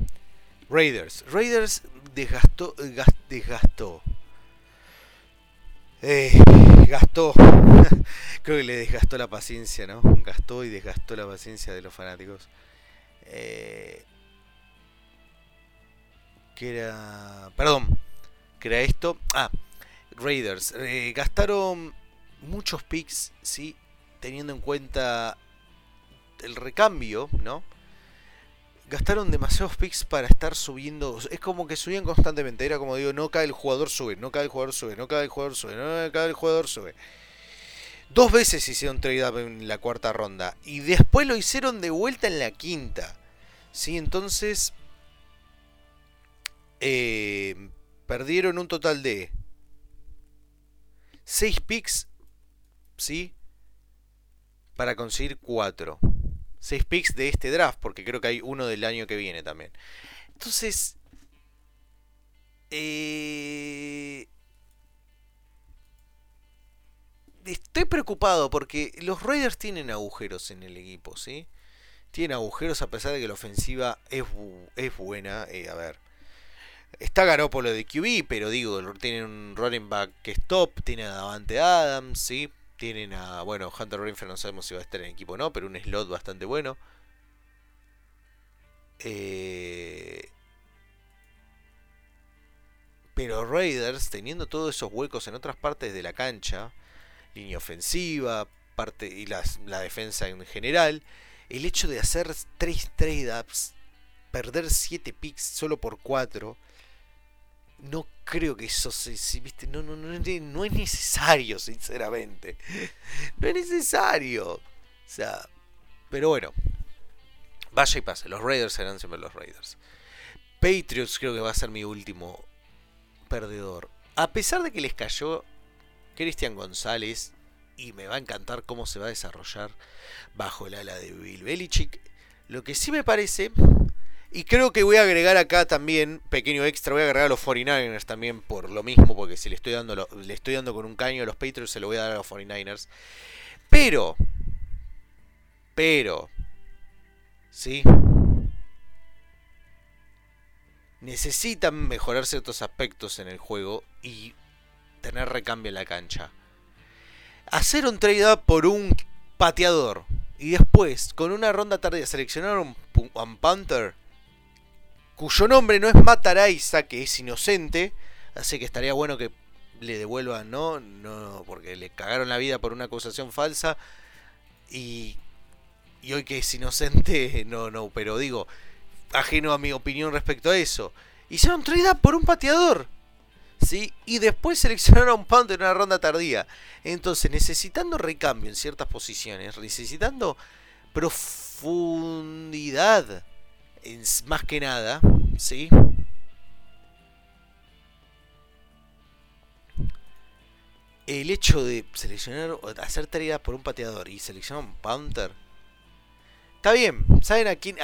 Raiders. Raiders desgastó, desgastó. Eh, gastó. <laughs> Creo que le desgastó la paciencia, ¿no? Gastó y desgastó la paciencia de los fanáticos. Eh, que era. Perdón. Que era esto. Ah, Raiders. Eh, gastaron muchos picks, ¿sí? Teniendo en cuenta el recambio, ¿no? Gastaron demasiados picks para estar subiendo. Es como que subían constantemente. Era como digo, no cae el jugador, sube, no cae el jugador, sube, no cae el jugador, sube, no cae el jugador, sube. Dos veces hicieron trade up en la cuarta ronda. Y después lo hicieron de vuelta en la quinta. ¿Sí? Entonces. Eh, perdieron un total de 6 picks ¿sí? Para conseguir 4. 6 picks de este draft, porque creo que hay uno del año que viene también. Entonces, eh, estoy preocupado porque los Raiders tienen agujeros en el equipo, ¿sí? Tienen agujeros a pesar de que la ofensiva es, es buena. Eh, a ver, está Garópolo de QB, pero digo, tienen un running back que es top, tienen a Davante Adams, ¿sí? Tienen a, bueno, Hunter Renfrew no sabemos si va a estar en equipo o no, pero un slot bastante bueno. Eh, pero Raiders, teniendo todos esos huecos en otras partes de la cancha, línea ofensiva, parte y la defensa en general, el hecho de hacer 3 trade-ups, perder 7 picks solo por 4, no creo que eso se, no, no, no, no es necesario sinceramente. <laughs> No es necesario. O sea pero bueno. Vaya y pase. Los Raiders serán siempre los Raiders. Patriots creo que va a ser mi último perdedor. A pesar de que les cayó Cristian González y me va a encantar cómo se va a desarrollar bajo el ala de Bill Belichick lo que sí me parece y creo que voy a agregar acá también, pequeño extra, voy a agregar a los 49ers también por lo mismo, porque si le estoy dando, le estoy dando con un caño a los Patriots, se lo voy a dar a los 49ers. Pero, pero, ¿sí? Necesitan mejorar ciertos aspectos en el juego y tener recambio en la cancha. Hacer un trade up por un pateador y después, con una ronda tardía, seleccionar un, un cuyo nombre no es Mataraiza, que es inocente, así que estaría bueno que le devuelvan, ¿no? No, porque le cagaron la vida por una acusación falsa y, y hoy que es inocente, <laughs> no, no, pero digo, ajeno a mi opinión respecto a eso. Hicieron trade por un pateador. ¿Sí? Y después seleccionaron a un Pound en una ronda tardía. Entonces, necesitando recambio en ciertas posiciones, necesitando profundidad, más que nada, ¿sí? El hecho de seleccionar, hacer tarea por un pateador y seleccionar un punter Está bien, ¿saben, a quién,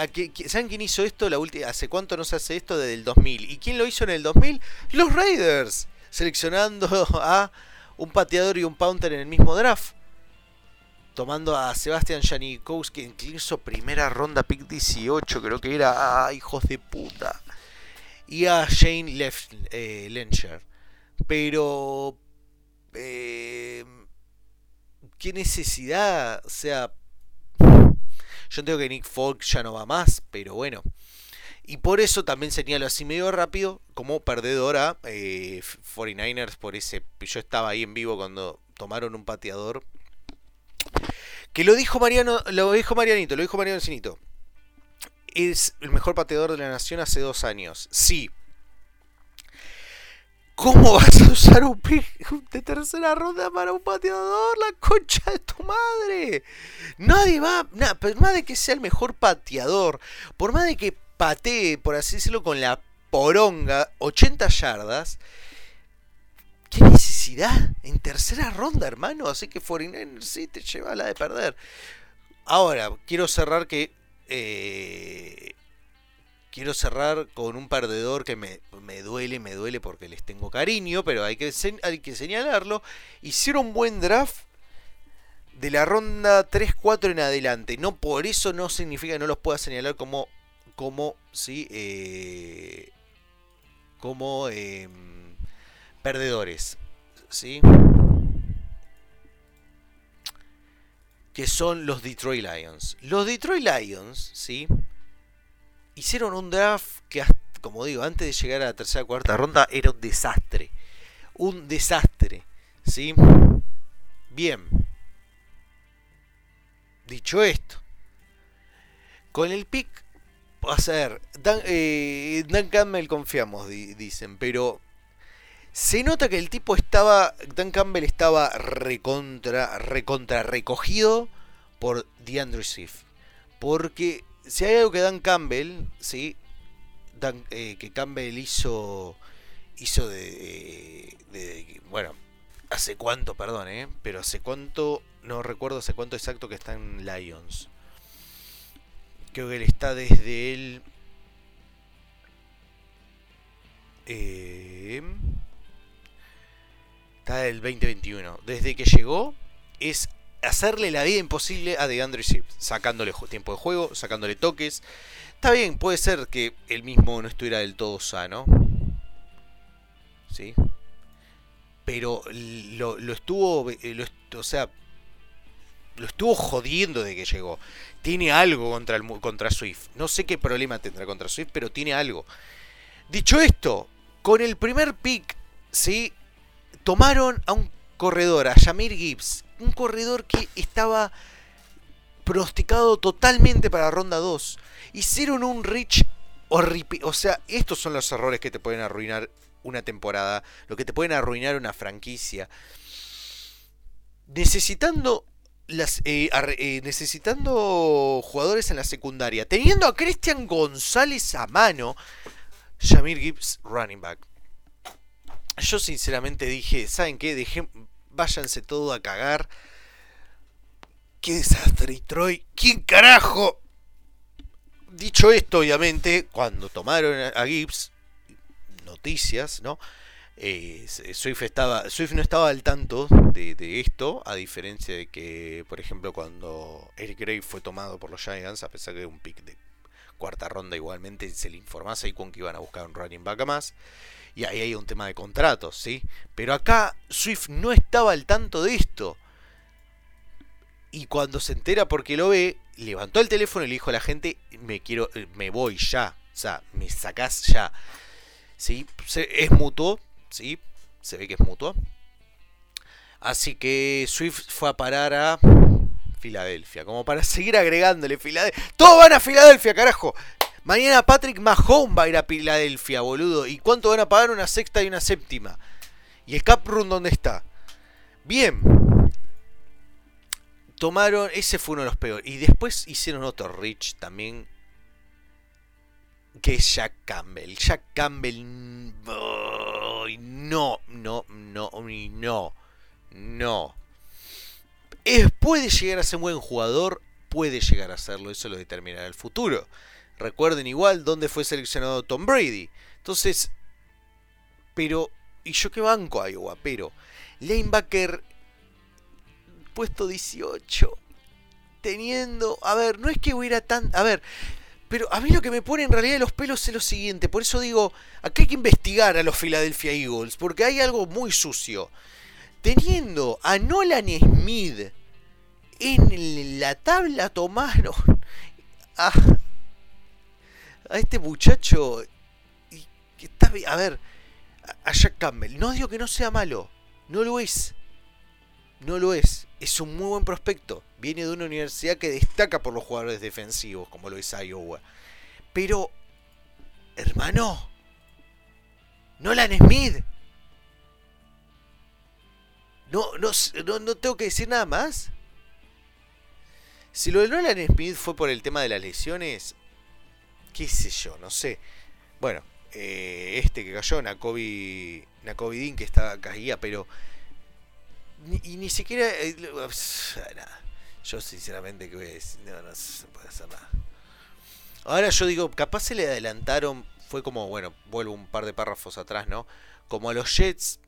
¿saben quién hizo esto? La última, ¿Hace cuánto no se hace esto? Desde el 2000. ¿Y quién lo hizo en el 2000? Los Raiders, seleccionando <laughs> a un pateador y un punter en el mismo draft. Tomando a Sebastian Janikowski, incluso primera ronda pick 18, creo que era. ¡Ah, hijos de puta! Y a Shane Lef, eh, Lencher. Pero. Eh, ¿Qué necesidad? O sea yo entiendo que Nick Folk ya no va más, pero bueno. Y por eso también señalo así medio rápido como perdedora eh, 49ers por ese... Yo estaba ahí en vivo cuando tomaron un pateador. Que lo dijo Mariano, lo dijo Marianito, lo dijo Mariano Cinito. Es el mejor pateador de la nación hace dos años. Sí, ¿Cómo vas a usar un pick de tercera ronda para un pateador? La concha de tu madre. Nadie va. Nada, por más de que sea el mejor pateador, por más de que patee, por así decirlo, con la poronga 80 yardas. ¿Qué necesidad? En tercera ronda, hermano. Así que 49 sí te lleva la de perder. Ahora, quiero cerrar que. Eh, quiero cerrar con un perdedor que me, me, duele, me duele porque les tengo cariño, pero hay que, hay que señalarlo. Hicieron un buen draft de la ronda 3-4 en adelante. No por eso no significa que no los pueda señalar como, como, sí, eh, como em, perdedores, sí. Que son los Detroit Lions. Los Detroit Lions, sí hicieron un draft que, como digo, antes de llegar a la tercera cuarta ronda era un desastre. Un desastre. ¿Sí? Bien. Dicho esto, con el pick, a ser, Dan, eh, Campbell confiamos, dicen, pero se nota que el tipo estaba, Dan Campbell estaba recontra, recontra recogido por DeAndre Swift. Porque si hay algo que Dan Campbell, ¿sí? Eh, que Campbell hizo, hizo de, bueno, hace cuánto, perdón, ¿eh? pero hace cuánto, no recuerdo hace cuánto exacto que está en Lions. Creo que él está desde el... Eh, está del 2021. Desde que llegó es hacerle la vida imposible a DeAndre Swift, sacándole tiempo de juego, sacándole toques. Está bien, puede ser que él mismo no estuviera del todo sano. ¿Sí? Pero lo, estuvo, eh, o sea, lo estuvo jodiendo de que llegó. Tiene algo contra, el, contra Swift. No sé qué problema tendrá contra Swift, pero tiene algo. Dicho esto, con el primer pick, ¿sí? Tomaron a un corredor, a Jamir Gibbs, un corredor que estaba pronosticado totalmente para ronda 2. Hicieron un reach horrible. O sea, estos son los errores que te pueden arruinar una temporada, lo que te pueden arruinar una franquicia. Necesitando eh, eh, necesitando jugadores en la secundaria, teniendo a Cristian González a mano, Shamir Gibbs running back. Yo sinceramente dije, ¿saben qué? Dejé, váyanse todo a cagar. ¡Qué desastre, Troy! ¿Quién carajo? Dicho esto, obviamente, cuando tomaron a Gibbs, noticias, ¿no? Eh, Swift, estaba, Swift no estaba al tanto de, de, esto, a diferencia de que, por ejemplo, cuando Eric Gray fue tomado por los Giants, a pesar era un pick de cuarta ronda, igualmente se le informase y con que iban a buscar un running back a más y ahí hay un tema de contratos, ¿sí? Pero acá Swift no estaba al tanto de esto. Y cuando se entera porque lo ve, levantó el teléfono y le dijo a la gente, me quiero, me voy ya. O sea, me sacás ya. ¿Sí? Es mutuo, ¿sí? Se ve que es mutuo. Así que Swift fue a parar a Filadelfia, como para seguir agregándole Filadelfia. Todos van a Filadelfia, carajo. Mañana Patrick Mahomes va a ir a Filadelfia, boludo. ¿Y cuánto van a pagar una sexta y una séptima? ¿Y el cap room dónde está? Bien. Tomaron, ese fue uno de los peores. Y después hicieron otro Rich también. Que es Jack Campbell. Jack Campbell. No, no, no, no, no. Puede llegar a ser un buen jugador, puede llegar a serlo, eso lo determinará el futuro. Recuerden igual dónde fue seleccionado Tom Brady. Entonces, pero, y yo que banco a Iowa, pero, Lanebacker, puesto 18, teniendo, a ver, no es que hubiera tan, a ver, pero a mí lo que me pone en realidad los pelos es lo siguiente, por eso digo, acá hay que investigar a los Philadelphia Eagles, porque hay algo muy sucio. Teniendo a Nolan Smith en la tabla tomaron <laughs> a, a este muchacho que está a ver a Jack Campbell no digo que no sea malo no lo es no lo es es un muy buen prospecto viene de una universidad que destaca por los jugadores defensivos como lo es Iowa. Pero hermano Nolan Smith. No, no, no, no tengo que decir nada más. Si lo de Nolan Smith fue por el tema de las lesiones, qué sé yo, no sé. Bueno, eh, este que cayó, Nakobe Dean, que está caía, pero... y ni siquiera... Eh, nada. Yo sinceramente que voy a decir, no, no se puede hacer nada. Ahora yo digo, capaz se le adelantaron, fue como, bueno, vuelvo un par de párrafos atrás, ¿no? Como a los Jets,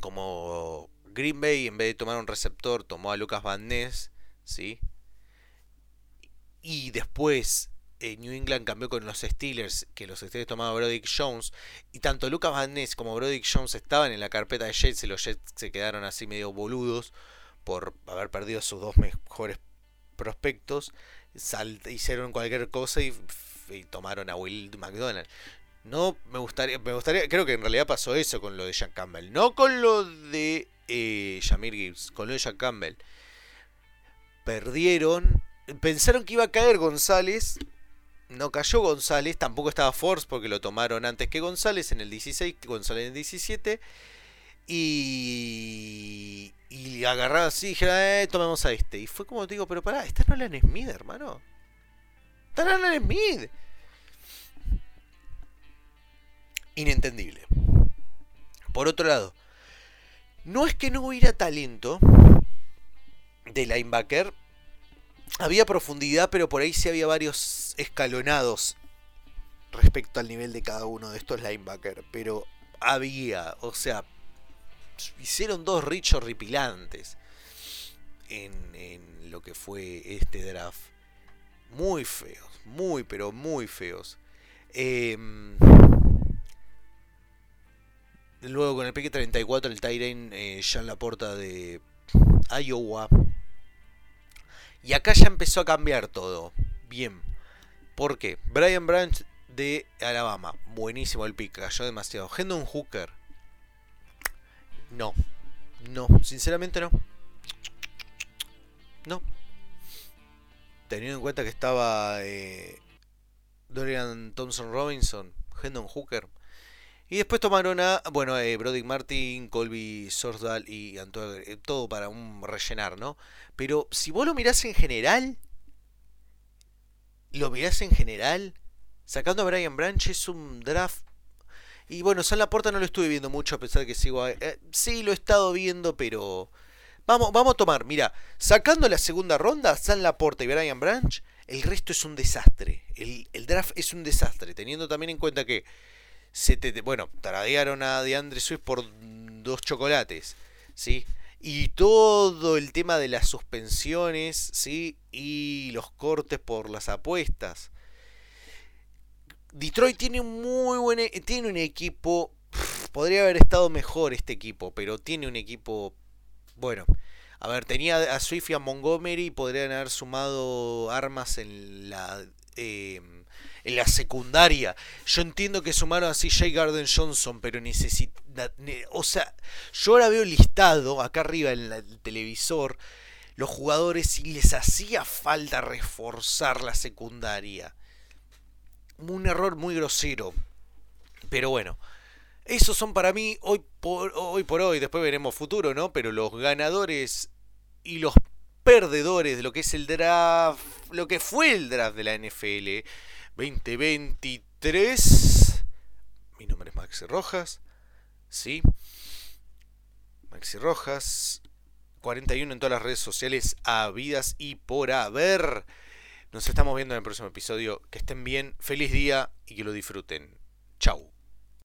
como Green Bay en vez de tomar un receptor tomó a Lucas Van Ness ¿sí? Y después eh, New England cambió con los Steelers, que los Steelers tomaban Brodick Jones, y tanto Lucas Van Ness como Brodick Jones estaban en la carpeta de Jets y los Jets se quedaron así medio boludos por haber perdido sus dos mejores prospectos, hicieron cualquier cosa y, tomaron a Will McDonald. No me gustaría, me gustaría, creo que en realidad pasó eso con lo de Jack Campbell, no con lo de eh, Jamir Gibbs, con lo de Jack Campbell perdieron. Pensaron que iba a caer González. No cayó González, tampoco estaba Force porque lo tomaron antes que González en el 16, González en el 17. Y, y agarraron así dijeron, eh, tomemos a este. Y fue como digo, pero pará, esta no es Alan Smith, hermano. Esta no es Alan Smith. Inentendible. Por otro lado, no es que no hubiera talento, de linebacker. Había profundidad, pero por ahí sí había varios escalonados respecto al nivel de cada uno de estos linebackers. Pero había, o sea, hicieron dos richos ripilantes en, en lo que fue este draft. Muy feos, muy, pero muy feos. Em, luego con el PQ34, el Tyrion eh, ya en la puerta de Iowa y acá ya empezó a cambiar todo. Bien. ¿Por qué? Brian Branch de Alabama. Buenísimo el pick. Cayó demasiado. Hendon Hooker. No. No. Sinceramente no. No. Teniendo en cuenta que estaba eh, Dorian Thompson Robinson. Hendon Hooker. Y después tomaron a, bueno, eh, Brodick Martin, Colby Sorsdal y Antoine, eh, todo para un rellenar, ¿no? Pero si vos lo mirás en general, lo mirás en general, sacando a Brian Branch es un draft. Y bueno, San Laporta no lo estuve viendo mucho a pesar de que sigo. Eh, sí, lo he estado viendo, pero. Vamos, vamos a tomar, mira, sacando la segunda ronda, San Laporta y Brian Branch, el resto es un desastre. El, el draft es un desastre, teniendo también en cuenta que se te, bueno, tradearon a DeAndre Swift por dos chocolates, ¿sí? Y todo el tema de las suspensiones, ¿sí? Y los cortes por las apuestas. Detroit tiene un muy buen e, tiene un equipo podría haber estado mejor este equipo, pero tiene un equipo bueno. A ver, tenía a Swift y a Montgomery, podrían haber sumado armas en la eh, en la secundaria. Yo entiendo que sumaron a CJ Garden Johnson, pero necesita. O sea, yo ahora veo listado acá arriba en el televisor los jugadores si les hacía falta reforzar la secundaria. Un error muy grosero. Pero bueno, esos son para mí hoy por hoy, por hoy después veremos futuro, ¿no? Pero los ganadores y los perdedores de lo que es el draft, lo que fue el draft de la NFL 2023. Mi nombre es Maxi Rojas, ¿sí? Maxi Rojas, 41 en todas las redes sociales, habidas y por haber. Nos estamos viendo en el próximo episodio. Que estén bien, feliz día y que lo disfruten. Chau.